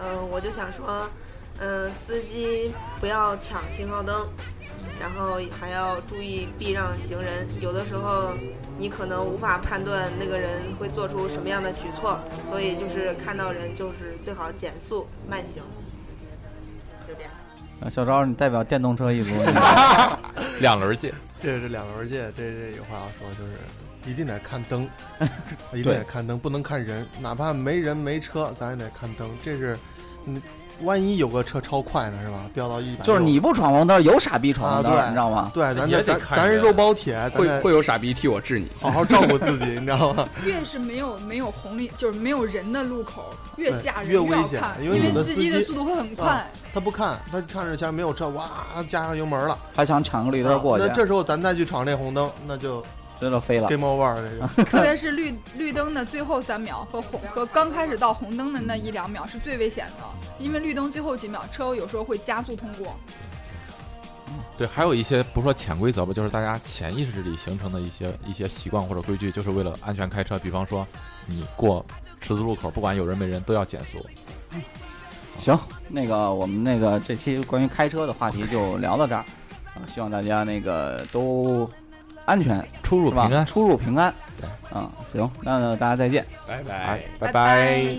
嗯，我就想说，嗯，司机不要抢信号灯，然后还要注意避让行人。有的时候你可能无法判断那个人会做出什么样的举措，所以就是看到人就是最好减速慢行。就这样。啊小昭，你代表电动车一族，两轮界，这是两轮界，这这有话要说，就是一定得看灯，一定得看灯，不能看人，哪怕没人没车，咱也得看灯。这是，嗯，万一有个车超快呢，是吧？飙到一百，就是你不闯红灯，有傻逼闯红灯，你知道吗？对，咱得咱得看咱是肉包铁，会会有傻逼替我治你。好好照顾自己，你知道吗？越是没有没有红绿，就是没有人的路口，越对吓人，越危险因因为司机司机的速度会很快。他不看，他看着前面没有车，哇，加上油门了，还想抢个绿灯过去那，这时候咱再去闯这红灯，那就这就飞了。game over 这个。特别是绿绿灯的最后三秒和红和刚开始到红灯的那一两秒是最危险的，因为绿灯最后几秒车有时候会加速通过。对，还有一些不说潜规则吧，就是大家潜意识里形成的一些一些习惯或者规矩，就是为了安全开车。比方说，你过十字路口，不管有人没人，都要减速。行，那个我们那个这期关于开车的话题就聊到这儿，啊，希望大家那个都安全出入平安，出入平安。对，嗯，行，那大家再见，拜拜，拜拜。